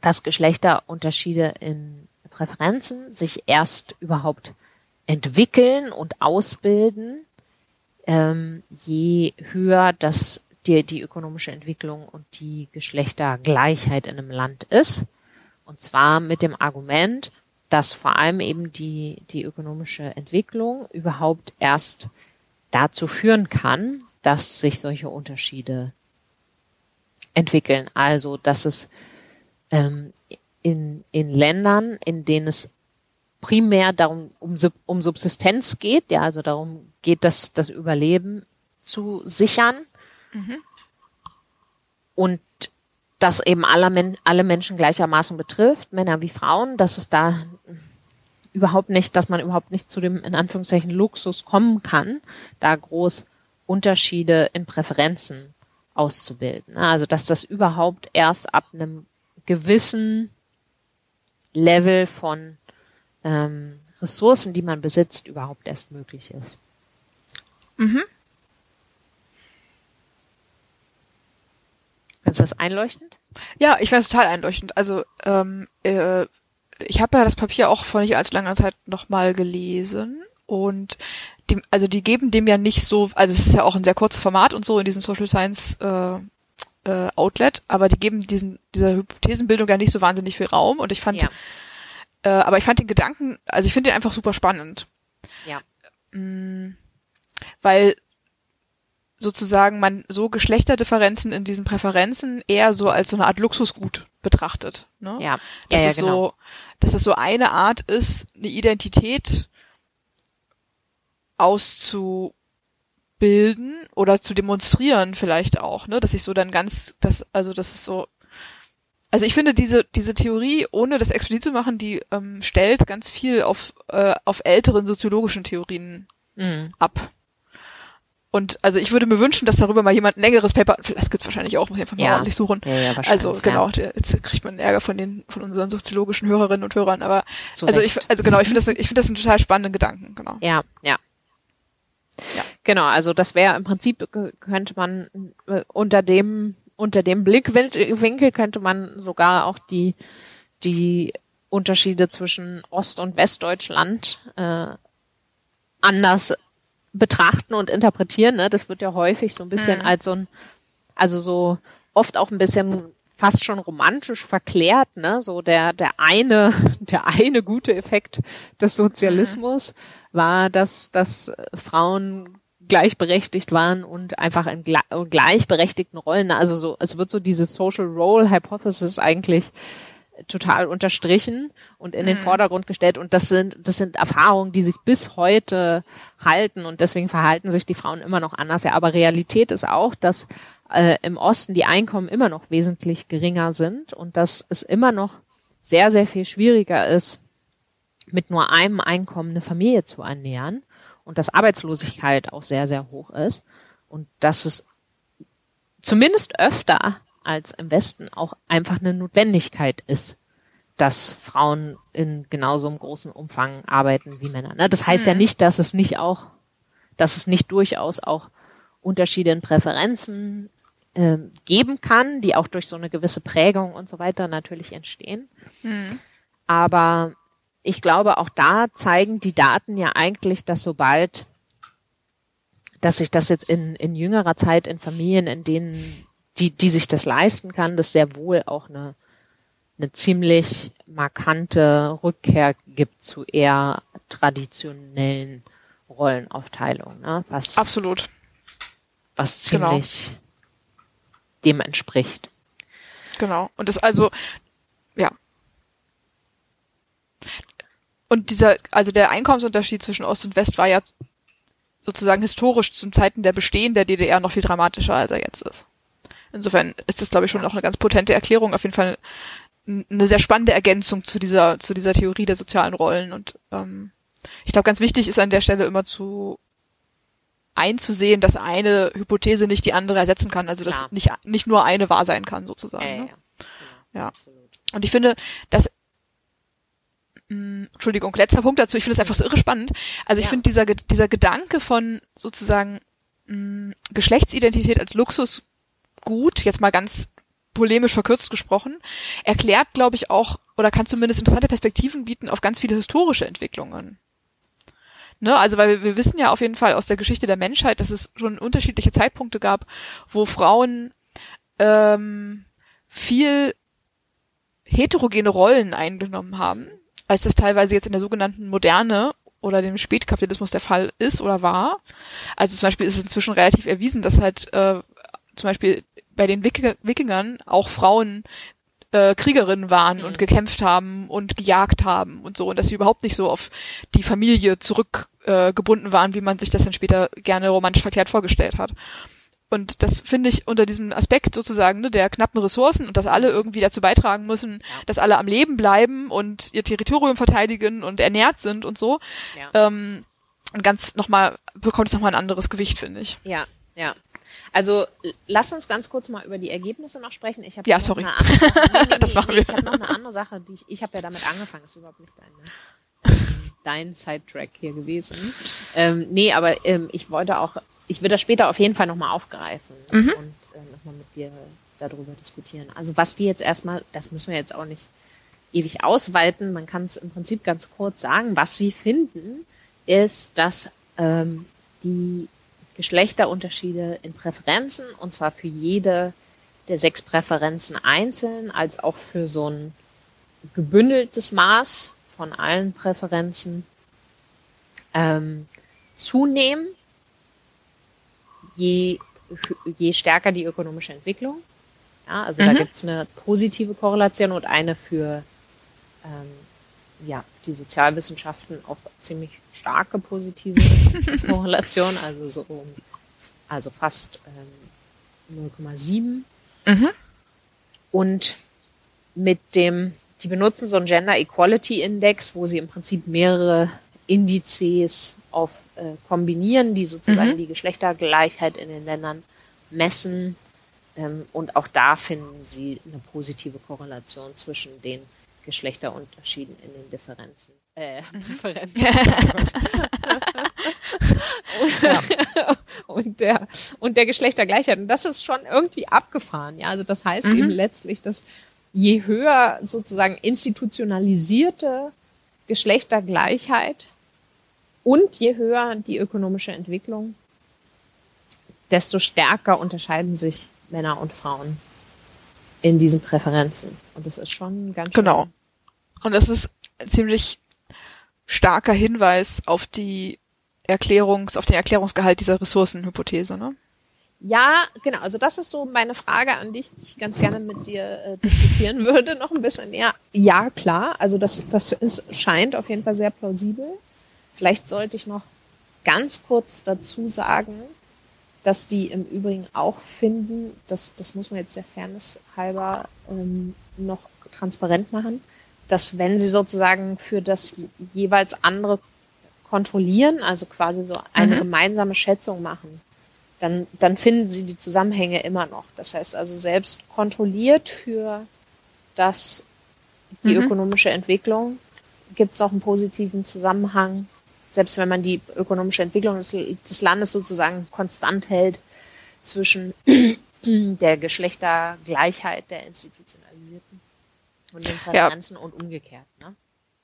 dass Geschlechterunterschiede in Präferenzen sich erst überhaupt entwickeln und ausbilden, ähm, je höher das die, die ökonomische Entwicklung und die Geschlechtergleichheit in einem Land ist. Und zwar mit dem Argument, dass vor allem eben die, die ökonomische Entwicklung überhaupt erst dazu führen kann, dass sich solche Unterschiede entwickeln. Also, dass es ähm, in, in Ländern, in denen es primär darum um, um Subsistenz geht, ja, also darum geht, das, das Überleben zu sichern. Mhm. Und das eben alle, Men alle Menschen gleichermaßen betrifft, Männer wie Frauen, dass es da überhaupt nicht, dass man überhaupt nicht zu dem in Anführungszeichen Luxus kommen kann, da groß Unterschiede in Präferenzen auszubilden. Also dass das überhaupt erst ab einem gewissen Level von ähm, Ressourcen, die man besitzt, überhaupt erst möglich ist. Mhm. Findest du das einleuchtend? Ja, ich finde es total einleuchtend. Also ähm, äh, ich habe ja das Papier auch vor nicht allzu langer Zeit nochmal gelesen und die, also die geben dem ja nicht so, also es ist ja auch ein sehr kurzes Format und so in diesem Social Science äh, äh, Outlet, aber die geben diesen dieser Hypothesenbildung ja nicht so wahnsinnig viel Raum und ich fand ja. Äh, aber ich fand den Gedanken, also ich finde den einfach super spannend. Ja. Mm, weil sozusagen man so Geschlechterdifferenzen in diesen Präferenzen eher so als so eine Art Luxusgut betrachtet. Ne? Ja. Dass ja, es genau. so, dass es so eine Art ist, eine Identität auszubilden oder zu demonstrieren vielleicht auch, ne? Dass ich so dann ganz, das, also das ist so also ich finde diese diese Theorie, ohne das explizit zu machen, die ähm, stellt ganz viel auf äh, auf älteren soziologischen Theorien mhm. ab. Und also ich würde mir wünschen, dass darüber mal jemand ein längeres Paper, das gibt's wahrscheinlich auch, muss ich einfach mal ja. ordentlich suchen. Ja, ja, also genau, ja. jetzt kriegt man Ärger von den von unseren soziologischen Hörerinnen und Hörern, aber Zu also Recht. ich also genau, ich finde das ich finde das einen total spannenden Gedanken, genau. Ja, ja. Ja. Genau, also das wäre im Prinzip könnte man äh, unter dem unter dem Blickwinkel könnte man sogar auch die, die Unterschiede zwischen Ost- und Westdeutschland äh, anders betrachten und interpretieren. Ne? Das wird ja häufig so ein bisschen mhm. als so ein, also so oft auch ein bisschen fast schon romantisch verklärt, ne? So der der eine <laughs> der eine gute Effekt des Sozialismus mhm. war, dass dass Frauen gleichberechtigt waren und einfach in gleichberechtigten Rollen. Also so, es wird so diese Social Role Hypothesis eigentlich total unterstrichen und in den mhm. Vordergrund gestellt und das sind das sind Erfahrungen, die sich bis heute halten und deswegen verhalten sich die Frauen immer noch anders. Ja, aber Realität ist auch, dass äh, im Osten die Einkommen immer noch wesentlich geringer sind und dass es immer noch sehr sehr viel schwieriger ist, mit nur einem Einkommen eine Familie zu ernähren und dass Arbeitslosigkeit auch sehr, sehr hoch ist und dass es zumindest öfter als im Westen auch einfach eine Notwendigkeit ist, dass Frauen in genauso einem großen Umfang arbeiten wie Männer. Ne? Das heißt mhm. ja nicht, dass es nicht auch, dass es nicht durchaus auch Unterschiede in Präferenzen äh, geben kann, die auch durch so eine gewisse Prägung und so weiter natürlich entstehen. Mhm. Aber ich glaube, auch da zeigen die Daten ja eigentlich, dass sobald dass sich das jetzt in, in jüngerer Zeit in Familien, in denen die, die sich das leisten kann, dass sehr wohl auch eine, eine ziemlich markante Rückkehr gibt zu eher traditionellen Rollenaufteilungen, ne? was Absolut. was genau. ziemlich genau. dem entspricht. Genau. Und das also, ja. Und dieser, also der Einkommensunterschied zwischen Ost und West war ja sozusagen historisch zum Zeiten der Bestehen der DDR noch viel dramatischer, als er jetzt ist. Insofern ist das, glaube ich, schon auch eine ganz potente Erklärung, auf jeden Fall eine sehr spannende Ergänzung zu dieser, zu dieser Theorie der sozialen Rollen. Und ähm, ich glaube, ganz wichtig ist an der Stelle immer zu einzusehen, dass eine Hypothese nicht die andere ersetzen kann, also dass nicht, nicht nur eine wahr sein kann, sozusagen. Äh, ne? ja. ja. Und ich finde, dass mh, mm, Entschuldigung, letzter Punkt dazu, ich finde es einfach so irre spannend. Also ich ja. finde dieser, dieser Gedanke von sozusagen mh, mm, Geschlechtsidentität als Luxusgut, jetzt mal ganz polemisch verkürzt gesprochen, erklärt, glaube ich, auch oder kann zumindest interessante Perspektiven bieten auf ganz viele historische Entwicklungen. Ne, also weil wir, wir wissen ja auf jeden Fall aus der Geschichte der Menschheit, dass es schon unterschiedliche Zeitpunkte gab, wo Frauen ähm, viel heterogene Rollen eingenommen haben, als das teilweise jetzt in der sogenannten Moderne oder dem Spätkapitalismus der Fall ist oder war. Also zum Beispiel ist es inzwischen relativ erwiesen, dass halt äh, zum Beispiel bei den Wikingern auch Frauen äh, Kriegerinnen waren mhm. und gekämpft haben und gejagt haben und so und dass sie überhaupt nicht so auf die Familie zurückgebunden äh, waren, wie man sich das dann später gerne romantisch verkehrt vorgestellt hat. Und das finde ich unter diesem Aspekt sozusagen ne, der knappen Ressourcen und dass alle irgendwie dazu beitragen müssen, ja. dass alle am Leben bleiben und ihr Territorium verteidigen und ernährt sind und so. Ja. Ähm, und ganz nochmal, bekommt es nochmal ein anderes Gewicht, finde ich. Ja, ja. Also lass uns ganz kurz mal über die Ergebnisse noch sprechen. Ich habe ja, sorry. Eine andere, nee, nee, <laughs> das nee, machen wir. Ich habe noch eine andere Sache, die ich, ich habe ja damit angefangen. Das ist überhaupt nicht dein, ne? dein Sidetrack hier gewesen. Ähm, nee, aber ähm, ich wollte auch, ich will das später auf jeden Fall nochmal aufgreifen mhm. und äh, nochmal mit dir darüber diskutieren. Also was die jetzt erstmal, das müssen wir jetzt auch nicht ewig ausweiten. Man kann es im Prinzip ganz kurz sagen. Was sie finden, ist, dass ähm, die Geschlechterunterschiede in Präferenzen, und zwar für jede der sechs Präferenzen einzeln, als auch für so ein gebündeltes Maß von allen Präferenzen ähm, zunehmen, je, je stärker die ökonomische Entwicklung. Ja, also mhm. da gibt's eine positive Korrelation und eine für ähm, ja, die Sozialwissenschaften auch ziemlich starke positive <laughs> Korrelation, also so um, also fast ähm, 0,7. Mhm. Und mit dem, die benutzen so einen Gender Equality Index, wo sie im Prinzip mehrere Indizes auf äh, kombinieren, die sozusagen mhm. die Geschlechtergleichheit in den Ländern messen. Ähm, und auch da finden sie eine positive Korrelation zwischen den Geschlechterunterschieden in den Differenzen. Äh, mhm. Differenzen. und, <laughs> ja. und, der, und der Geschlechtergleichheit. Und das ist schon irgendwie abgefahren. Ja, also das heißt mhm. eben letztlich, dass je höher sozusagen institutionalisierte Geschlechtergleichheit und je höher die ökonomische Entwicklung, desto stärker unterscheiden sich Männer und Frauen in diesen Präferenzen. Und das ist schon ganz schön. Genau. Und das ist ziemlich starker Hinweis auf die Erklärungs, auf den Erklärungsgehalt dieser Ressourcenhypothese, ne? Ja, genau. Also das ist so meine Frage an dich, die ich ganz gerne mit dir äh, diskutieren <laughs> würde, noch ein bisschen näher. Ja, klar. Also das, das ist, scheint auf jeden Fall sehr plausibel. Vielleicht sollte ich noch ganz kurz dazu sagen, dass die im Übrigen auch finden, dass, das muss man jetzt der Fairness halber ähm, noch transparent machen, dass wenn sie sozusagen für das jeweils andere kontrollieren, also quasi so eine mhm. gemeinsame Schätzung machen, dann, dann finden sie die Zusammenhänge immer noch. Das heißt also selbst kontrolliert für das, die mhm. ökonomische Entwicklung, gibt es auch einen positiven Zusammenhang, selbst wenn man die ökonomische Entwicklung des, des Landes sozusagen konstant hält zwischen <clears throat> der Geschlechtergleichheit der institutionalisierten und den Präferenzen ja. und umgekehrt. Ne?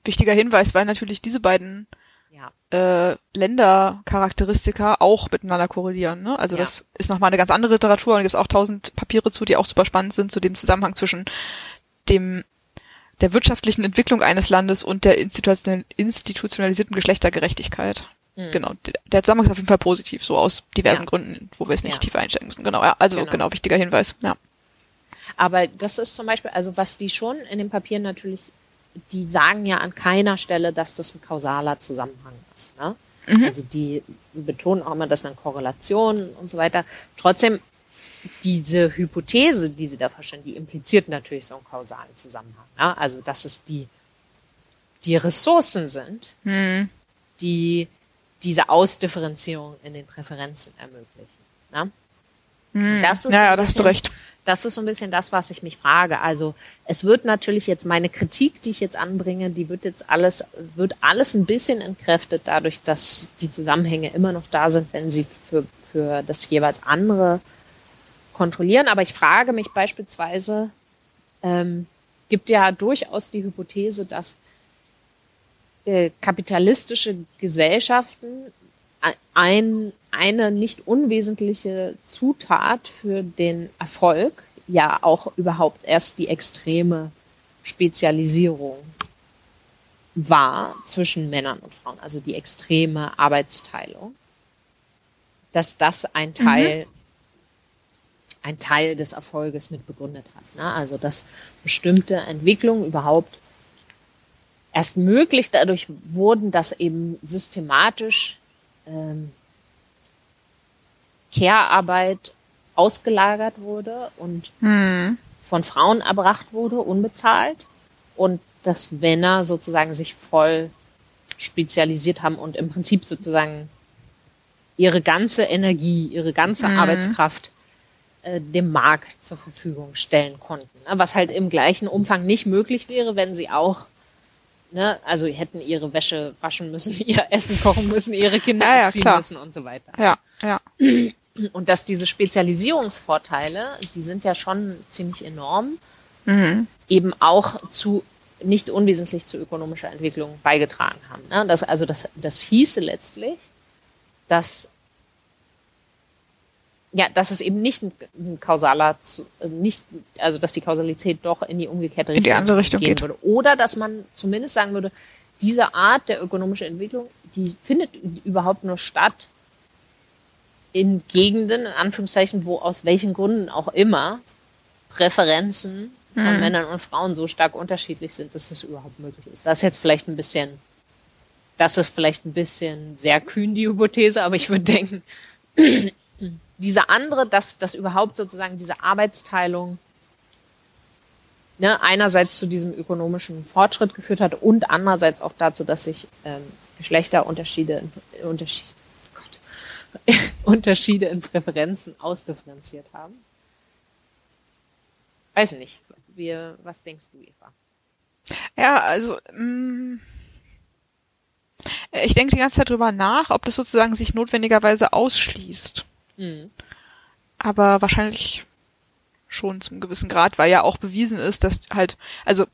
Wichtiger Hinweis, weil natürlich diese beiden ja. äh, Ländercharakteristika auch miteinander korrelieren. Ne? Also Ja. das ist nochmal eine ganz andere Literatur und gibt es auch tausend Papiere zu, die auch super spannend sind zu dem Zusammenhang zwischen dem der wirtschaftlichen Entwicklung eines Landes und der institutional institutionalisierten Geschlechtergerechtigkeit. Mhm. Genau. Der Zusammenhang ist auf jeden Fall positiv, so aus diversen Ja. Gründen, wo wir es nicht Ja. tiefer einsteigen müssen. Genau, ja. Also Genau. genau, wichtiger Hinweis. Ja. Aber das ist zum Beispiel, also was die schon in den Papieren natürlich, die sagen ja an keiner Stelle, dass das ein kausaler Zusammenhang ist. Ne? Also die betonen auch immer, das sind Korrelationen und so weiter. Trotzdem, diese Hypothese, die sie da verstehen, die impliziert natürlich so einen kausalen Zusammenhang. Ne? Also dass es die, die Ressourcen sind, Hm. die diese Ausdifferenzierung in den Präferenzen ermöglichen. Ne? Das ist Ja, ja, ein da hast du bisschen- recht. Das ist so ein bisschen das, was ich mich frage. Also es wird natürlich jetzt meine Kritik, die ich jetzt anbringe, die wird jetzt alles, wird alles ein bisschen entkräftet dadurch, dass die Zusammenhänge immer noch da sind, wenn sie für, für das jeweils andere kontrollieren. Aber ich frage mich beispielsweise, ähm, gibt ja durchaus die Hypothese, dass äh, kapitalistische Gesellschaften ein- ein, eine nicht unwesentliche Zutat für den Erfolg ja auch überhaupt erst die extreme Spezialisierung war zwischen Männern und Frauen, also die extreme Arbeitsteilung, dass das ein Teil, ein Teil des Erfolges mit begründet hat. Ne? Also dass bestimmte Entwicklungen überhaupt erst möglich dadurch wurden, dass eben systematisch ähm, Care-Arbeit ausgelagert wurde und von Frauen erbracht wurde, unbezahlt, und dass Männer sozusagen sich voll spezialisiert haben und im Prinzip sozusagen ihre ganze Energie, ihre ganze Arbeitskraft äh, dem Markt zur Verfügung stellen konnten. Ne? Was halt im gleichen Umfang nicht möglich wäre, wenn sie auch Ne, also hätten ihre Wäsche waschen müssen, <laughs> ihr Essen kochen müssen, ihre Kinder Ja, ja, erziehen klar. müssen und so weiter. Ja, ja. <clears throat> Und dass diese Spezialisierungsvorteile, die sind ja schon ziemlich enorm, eben auch zu nicht unwesentlich zu ökonomischer Entwicklung beigetragen haben. Ne? Das, also das, das hieße letztlich, dass ja, dass es eben nicht ein, ein kausaler, äh, nicht, also dass die Kausalität doch in die umgekehrte In die andere Richtung gehen geht. würde. Oder dass man zumindest sagen würde, diese Art der ökonomischen Entwicklung, die findet überhaupt nur statt in Gegenden, in Anführungszeichen, wo aus welchen Gründen auch immer Präferenzen von Männern und Frauen so stark unterschiedlich sind, dass das überhaupt möglich ist. Das ist jetzt vielleicht ein bisschen, das ist vielleicht ein bisschen sehr kühn, die Hypothese, aber ich würde denken, diese andere, dass, dass überhaupt sozusagen diese Arbeitsteilung ne, einerseits zu diesem ökonomischen Fortschritt geführt hat und andererseits auch dazu, dass sich ähm, Geschlechterunterschiede, Unterschied, Gott, <laughs> Unterschiede in Präferenzen ausdifferenziert haben. Weiß nicht. Wir, was denkst du, Eva? Ja, also mh, ich denke die ganze Zeit drüber nach, ob das sozusagen sich notwendigerweise ausschließt. Mhm. Aber wahrscheinlich schon zum gewissen Grad, weil ja auch bewiesen ist, dass halt, also,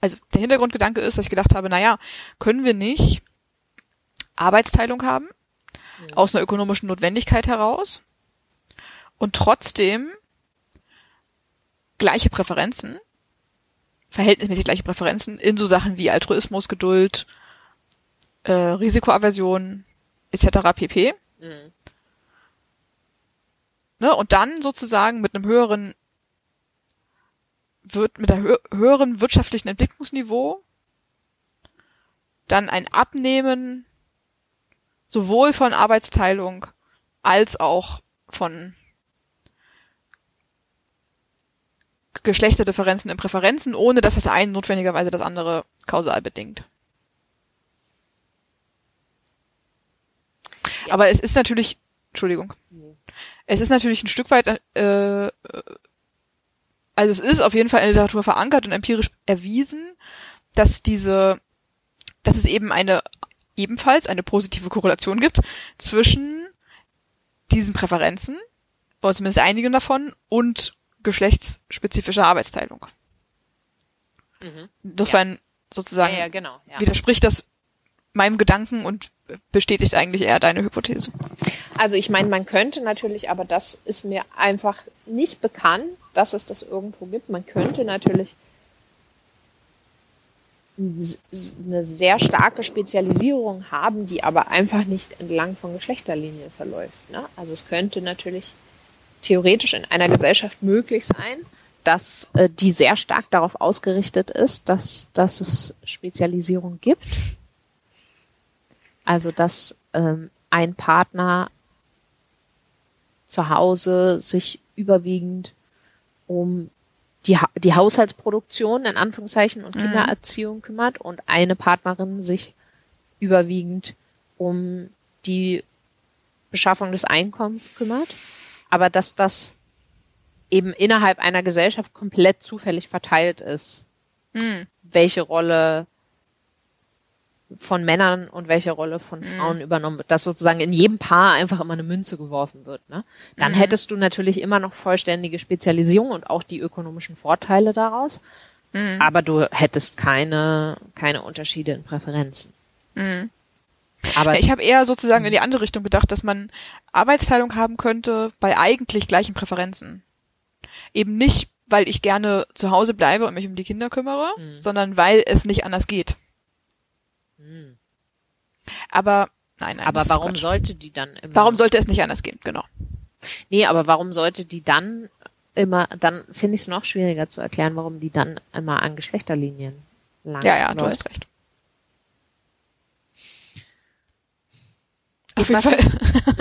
also der Hintergrundgedanke ist, dass ich gedacht habe, naja, können wir nicht Arbeitsteilung haben, aus einer ökonomischen Notwendigkeit heraus und trotzdem gleiche Präferenzen, verhältnismäßig gleiche Präferenzen in so Sachen wie Altruismus, Geduld, äh, Risikoaversion etc. pp. Mhm. Ne? Und dann sozusagen mit einem höheren wird mit einem hö höheren wirtschaftlichen Entwicklungsniveau dann ein Abnehmen sowohl von Arbeitsteilung als auch von Geschlechterdifferenzen in Präferenzen, ohne dass das eine notwendigerweise das andere kausal bedingt. Ja. Aber es ist natürlich, Entschuldigung. Es ist natürlich ein Stück weit, äh, äh, also es ist auf jeden Fall in der Literatur verankert und empirisch erwiesen, dass diese, dass es eben eine, ebenfalls eine positive Korrelation gibt zwischen diesen Präferenzen, oder zumindest einigen davon, und geschlechtsspezifischer Arbeitsteilung. Mhm. Insofern sozusagen Ja, ja, genau. Ja. widerspricht das meinem Gedanken und bestätigt eigentlich eher deine Hypothese. Also ich meine, man könnte natürlich, aber das ist mir einfach nicht bekannt, dass es das irgendwo gibt. Man könnte natürlich eine sehr starke Spezialisierung haben, die aber einfach nicht entlang von Geschlechterlinien verläuft. Ne? Also es könnte natürlich theoretisch in einer Gesellschaft möglich sein, dass äh, die sehr stark darauf ausgerichtet ist, dass, dass es Spezialisierung gibt. Also dass ähm, ein Partner zu Hause sich überwiegend um die, ha die Haushaltsproduktion in Anführungszeichen und mhm. Kindererziehung mhm. kümmert und eine Partnerin sich überwiegend um die Beschaffung des Einkommens kümmert, aber dass das eben innerhalb einer Gesellschaft komplett zufällig verteilt ist, mhm. welche Rolle von Männern und welche Rolle von mhm. Frauen mhm. übernommen wird, dass sozusagen in jedem Paar einfach immer eine Münze geworfen wird. Ne? Dann mhm. hättest du natürlich immer noch vollständige Spezialisierung und auch die ökonomischen Vorteile daraus, mhm. aber du hättest keine, keine Unterschiede in Präferenzen. Mhm. Aber ich habe eher sozusagen in die andere Richtung gedacht, dass man Arbeitsteilung haben könnte bei eigentlich gleichen Präferenzen. Eben nicht, weil ich gerne zu Hause bleibe und mich um die Kinder kümmere, mhm. sondern weil es nicht anders geht. Hm. Aber nein, nein. Aber warum sollte die dann immer? Warum sollte es nicht anders gehen? Genau. Nee, aber warum sollte die dann immer, dann finde ich es noch schwieriger zu erklären, warum die dann immer an Geschlechterlinien lang Ja, ja, läuft. du hast recht. Auf jeden Fall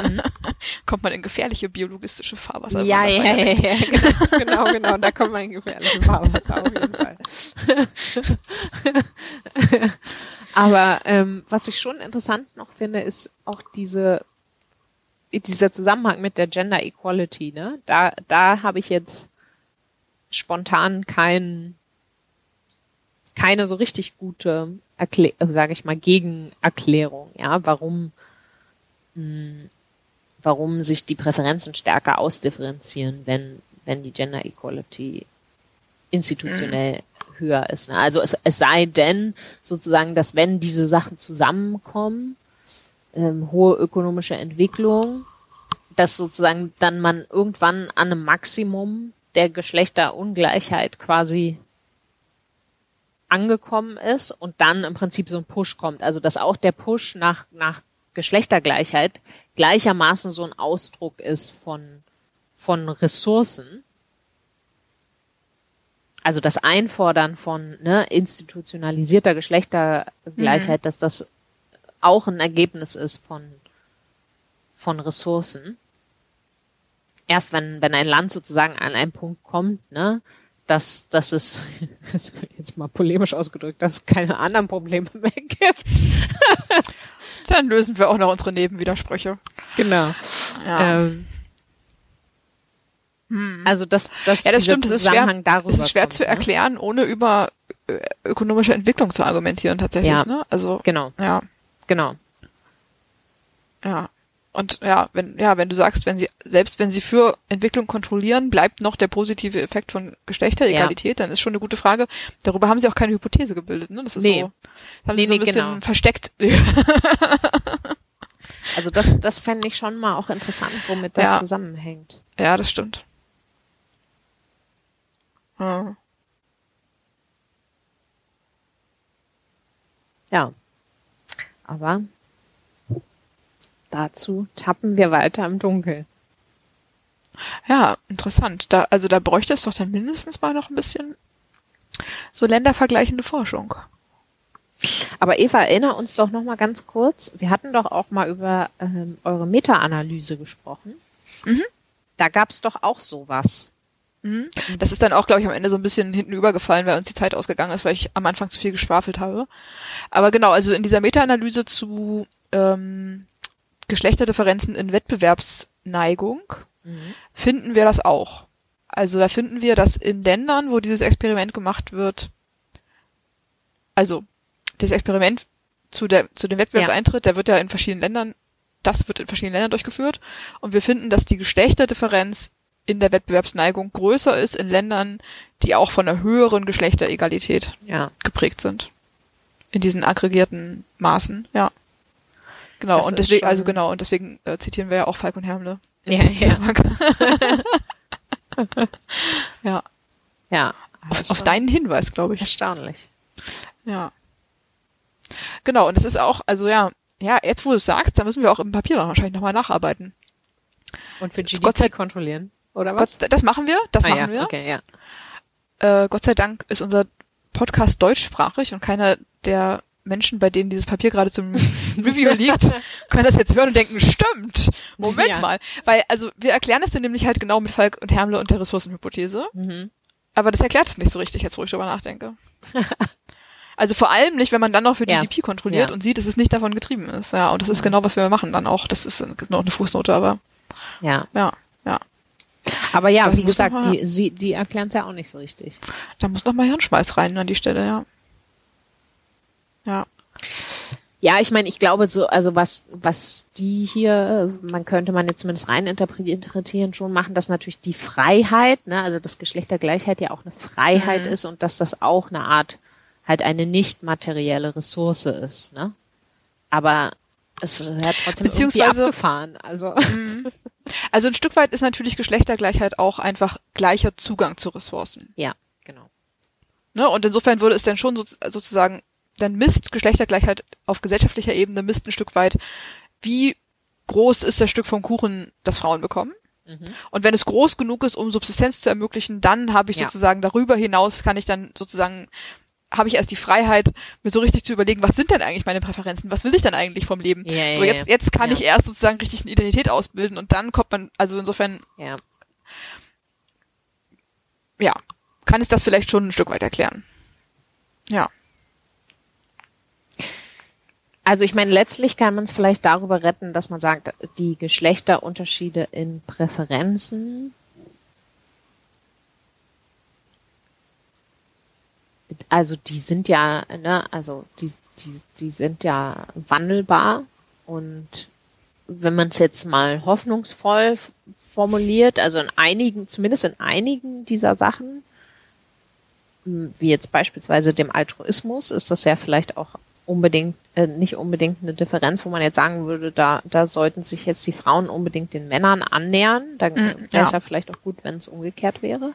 mhm. <laughs> kommt man in gefährliche biologistische Fahrwasser. Ja, ja, ja, ja, genau, <laughs> genau, genau, da kommt man in gefährliche Fahrwasser auf jeden Fall. <laughs> Aber ähm, was ich schon interessant noch finde, ist auch diese dieser Zusammenhang mit der Gender Equality. Ne? Da da habe ich jetzt spontan kein keine so richtig gute sage ich mal Gegenerklärung. Ja, warum mh, hm, warum sich die Präferenzen stärker ausdifferenzieren, wenn wenn die Gender Equality institutionell mhm höher ist. Ne? Also es, es sei denn sozusagen, dass wenn diese Sachen zusammenkommen, ähm, hohe ökonomische Entwicklung, dass sozusagen dann man irgendwann an einem Maximum der Geschlechterungleichheit quasi angekommen ist und dann im Prinzip so ein Push kommt. Also dass auch der Push nach, nach Geschlechtergleichheit gleichermaßen so ein Ausdruck ist von, von Ressourcen also das Einfordern von ne, institutionalisierter Geschlechtergleichheit, mhm. dass das auch ein Ergebnis ist von, von Ressourcen. Erst wenn, wenn ein Land sozusagen an einen Punkt kommt, ne, dass, dass es, <laughs> jetzt mal polemisch ausgedrückt, dass es keine anderen Probleme mehr gibt. Dann lösen wir auch noch unsere Nebenwidersprüche. Genau. Ja. Ähm, hm. Also das, das, ja, das stimmt. Es ist schwer, darüber es ist schwer kommt, zu ne? erklären, ohne über äh, ökonomische Entwicklung zu argumentieren tatsächlich. Ja, ne? Also genau. Ja, genau. Ja. Und ja, wenn ja, wenn du sagst, wenn sie selbst wenn sie für Entwicklung kontrollieren, bleibt noch der positive Effekt von Geschlechteregalität, ja. dann ist schon eine gute Frage. Darüber haben sie auch keine Hypothese gebildet, ne? Das ist nee. so, haben nee, sie so ein nee, bisschen genau. versteckt. also das das fände ich schon mal auch interessant, womit das ja. zusammenhängt. Ja, das stimmt. Hm. Ja. Aber dazu tappen wir weiter im Dunkeln. Ja, interessant. Da, also da bräuchte es doch dann mindestens mal noch ein bisschen so ländervergleichende Forschung. Aber Eva, erinnere uns doch noch mal ganz kurz. Wir hatten doch auch mal über ähm, eure Meta-Analyse gesprochen. Mhm. Da gab es doch auch sowas. Mhm. Das ist dann auch, glaube ich, am Ende so ein bisschen hinten übergefallen, weil uns die Zeit ausgegangen ist, weil ich am Anfang zu viel geschwafelt habe. Aber genau, also in dieser Meta-Analyse zu ähm, Geschlechterdifferenzen in Wettbewerbsneigung mhm. finden wir das auch. Also da finden wir, dass in Ländern, wo dieses Experiment gemacht wird, also das Experiment zu der zu dem Wettbewerbseintritt, ja. der wird ja in verschiedenen Ländern, das wird in verschiedenen Ländern durchgeführt, und wir finden, dass die Geschlechterdifferenz in der Wettbewerbsneigung größer ist in Ländern, die auch von einer höheren Geschlechteregalität ja. geprägt sind. In diesen aggregierten Maßen, ja. Genau, Das und deswegen, also genau, und deswegen äh, zitieren wir ja auch Falk und Hermle. Ja, ja. <laughs> ja. Ja. Auf, auf deinen Hinweis, glaube ich. Erstaunlich. Ja. Genau, und es ist auch, also ja, ja, jetzt wo du es sagst, da müssen wir auch im Papier noch wahrscheinlich nochmal nacharbeiten. Und für Gott GDP sei- kontrollieren, oder was? Gott, das machen wir, das ah, machen ja. wir. Okay, ja. Äh, Gott sei Dank ist unser Podcast deutschsprachig und keiner der Menschen, bei denen dieses Papier gerade zum <laughs> Review liegt, können das jetzt hören und denken, stimmt, Moment Ja. mal. Weil, also wir erklären es dann nämlich halt genau mit Falk und Hermle und der Ressourcenhypothese. Mhm. Aber das erklärt es nicht so richtig, jetzt wo ich drüber nachdenke. <laughs> Also vor allem nicht, wenn man dann noch für Ja. GDP kontrolliert Ja. und sieht, dass es nicht davon getrieben ist. Ja, und das ist genau, was wir machen dann auch. Das ist noch eine Fußnote, aber Ja. ja, ja. Aber ja, Das wie gesagt, mal- die, sie, die erklären es ja auch nicht so richtig. Da muss noch mal Hirnschmalz rein an die Stelle, ja. Ja. Ja, ich meine, ich glaube so, also was, was die hier, man könnte man jetzt zumindest rein interpretieren, schon machen, dass natürlich die Freiheit, ne, also dass Geschlechtergleichheit ja auch eine Freiheit Mhm. ist und dass das auch eine Art, halt eine nicht materielle Ressource ist, ne? Aber es ist ja trotzdem Beziehungsweise- abgefahren, also. Also ein Stück weit ist natürlich Geschlechtergleichheit auch einfach gleicher Zugang zu Ressourcen. ja, genau. Ne? Und insofern würde es dann schon so, sozusagen, dann misst Geschlechtergleichheit auf gesellschaftlicher Ebene, misst ein Stück weit, wie groß ist das Stück vom Kuchen, das Frauen bekommen. Mhm. Und wenn es groß genug ist, um Subsistenz zu ermöglichen, dann habe ich Ja. sozusagen darüber hinaus, kann ich dann sozusagen, habe ich erst die Freiheit, mir so richtig zu überlegen, was sind denn eigentlich meine Präferenzen? Was will ich denn eigentlich vom Leben? Ja, so jetzt, jetzt kann Ja. ich erst sozusagen richtig eine Identität ausbilden und dann kommt man, also insofern, Ja. ja, kann es das vielleicht schon ein Stück weit erklären. Ja. Also ich meine, letztlich kann man es vielleicht darüber retten, dass man sagt, die Geschlechterunterschiede in Präferenzen, also die sind ja, ne, also die, die, die sind ja wandelbar und wenn man es jetzt mal hoffnungsvoll formuliert, also in einigen, zumindest in einigen dieser Sachen, wie jetzt beispielsweise dem Altruismus, ist das ja vielleicht auch unbedingt, äh, nicht unbedingt eine Differenz, wo man jetzt sagen würde, da, da sollten sich jetzt die Frauen unbedingt den Männern annähern. Dann Mm, wäre ja. es ja vielleicht auch gut, wenn es umgekehrt wäre.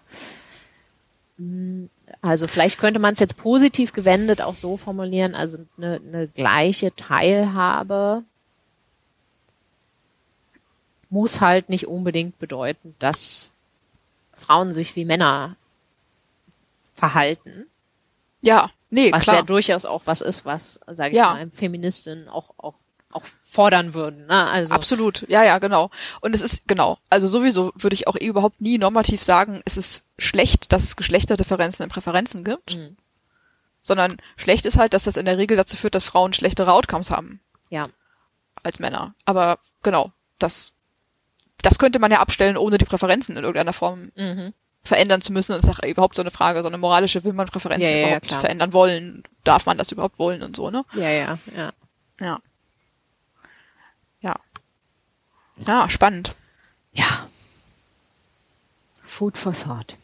Also vielleicht könnte man es jetzt positiv gewendet auch so formulieren, also eine, eine gleiche Teilhabe muss halt nicht unbedingt bedeuten, dass Frauen sich wie Männer verhalten, Ja, nee, was klar. ja durchaus auch was ist, was, sage ich Ja. mal, Feministinnen auch, auch, auch fordern würden. Ne? Also Absolut, ja, ja, genau. Und es ist, genau, also sowieso würde ich auch eh überhaupt nie normativ sagen, es ist schlecht, dass es Geschlechterdifferenzen in Präferenzen gibt, Mhm. sondern schlecht ist halt, dass das in der Regel dazu führt, dass Frauen schlechtere Outcomes haben ja, als Männer. Aber genau, das, das könnte man ja abstellen, ohne die Präferenzen in irgendeiner Form mhm. verändern zu müssen. Und es ist auch überhaupt so eine Frage, so eine moralische, will man Präferenzen Ja, ja, überhaupt klar. verändern wollen? Darf man das überhaupt wollen und so, ne? ja, ja. Ja. Ja. Ja, spannend. Ja. Food for thought.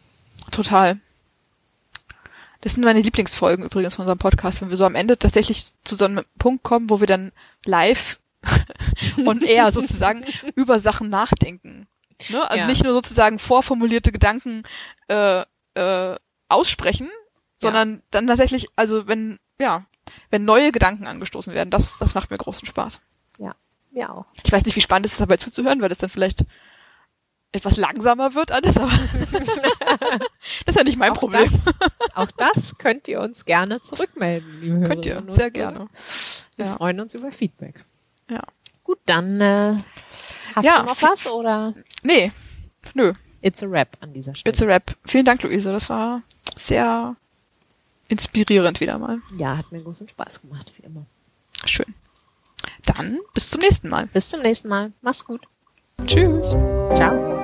Total. Das sind meine Lieblingsfolgen übrigens von unserem Podcast, wenn wir so am Ende tatsächlich zu so einem Punkt kommen, wo wir dann live <laughs> und eher sozusagen <laughs> über Sachen nachdenken. Ne? Also Ja. nicht nur sozusagen vorformulierte Gedanken äh, äh, aussprechen, sondern dann tatsächlich, also wenn, ja, wenn neue Gedanken angestoßen werden, das, das macht mir großen Spaß. Ja, ja auch. Ich weiß nicht, wie spannend es ist, dabei zuzuhören, weil das dann vielleicht etwas langsamer wird alles, aber <laughs> das ist ja nicht mein Auch Problem. das, <laughs> auch das könnt ihr uns gerne zurückmelden, liebe Könnt ihr, sehr Hörer. gerne. Wir Ja. freuen uns über Feedback. Ja. Gut, dann äh, hast Ja, du noch was oder Nee, nö, it's a rap an dieser Stelle? it's a rap. Vielen Dank, Luise, das war sehr inspirierend wieder mal. ja, hat mir großen Spaß gemacht, wie immer. Schön. Dann bis zum nächsten Mal. Bis zum nächsten Mal. Mach's gut. Tschüss. Ciao.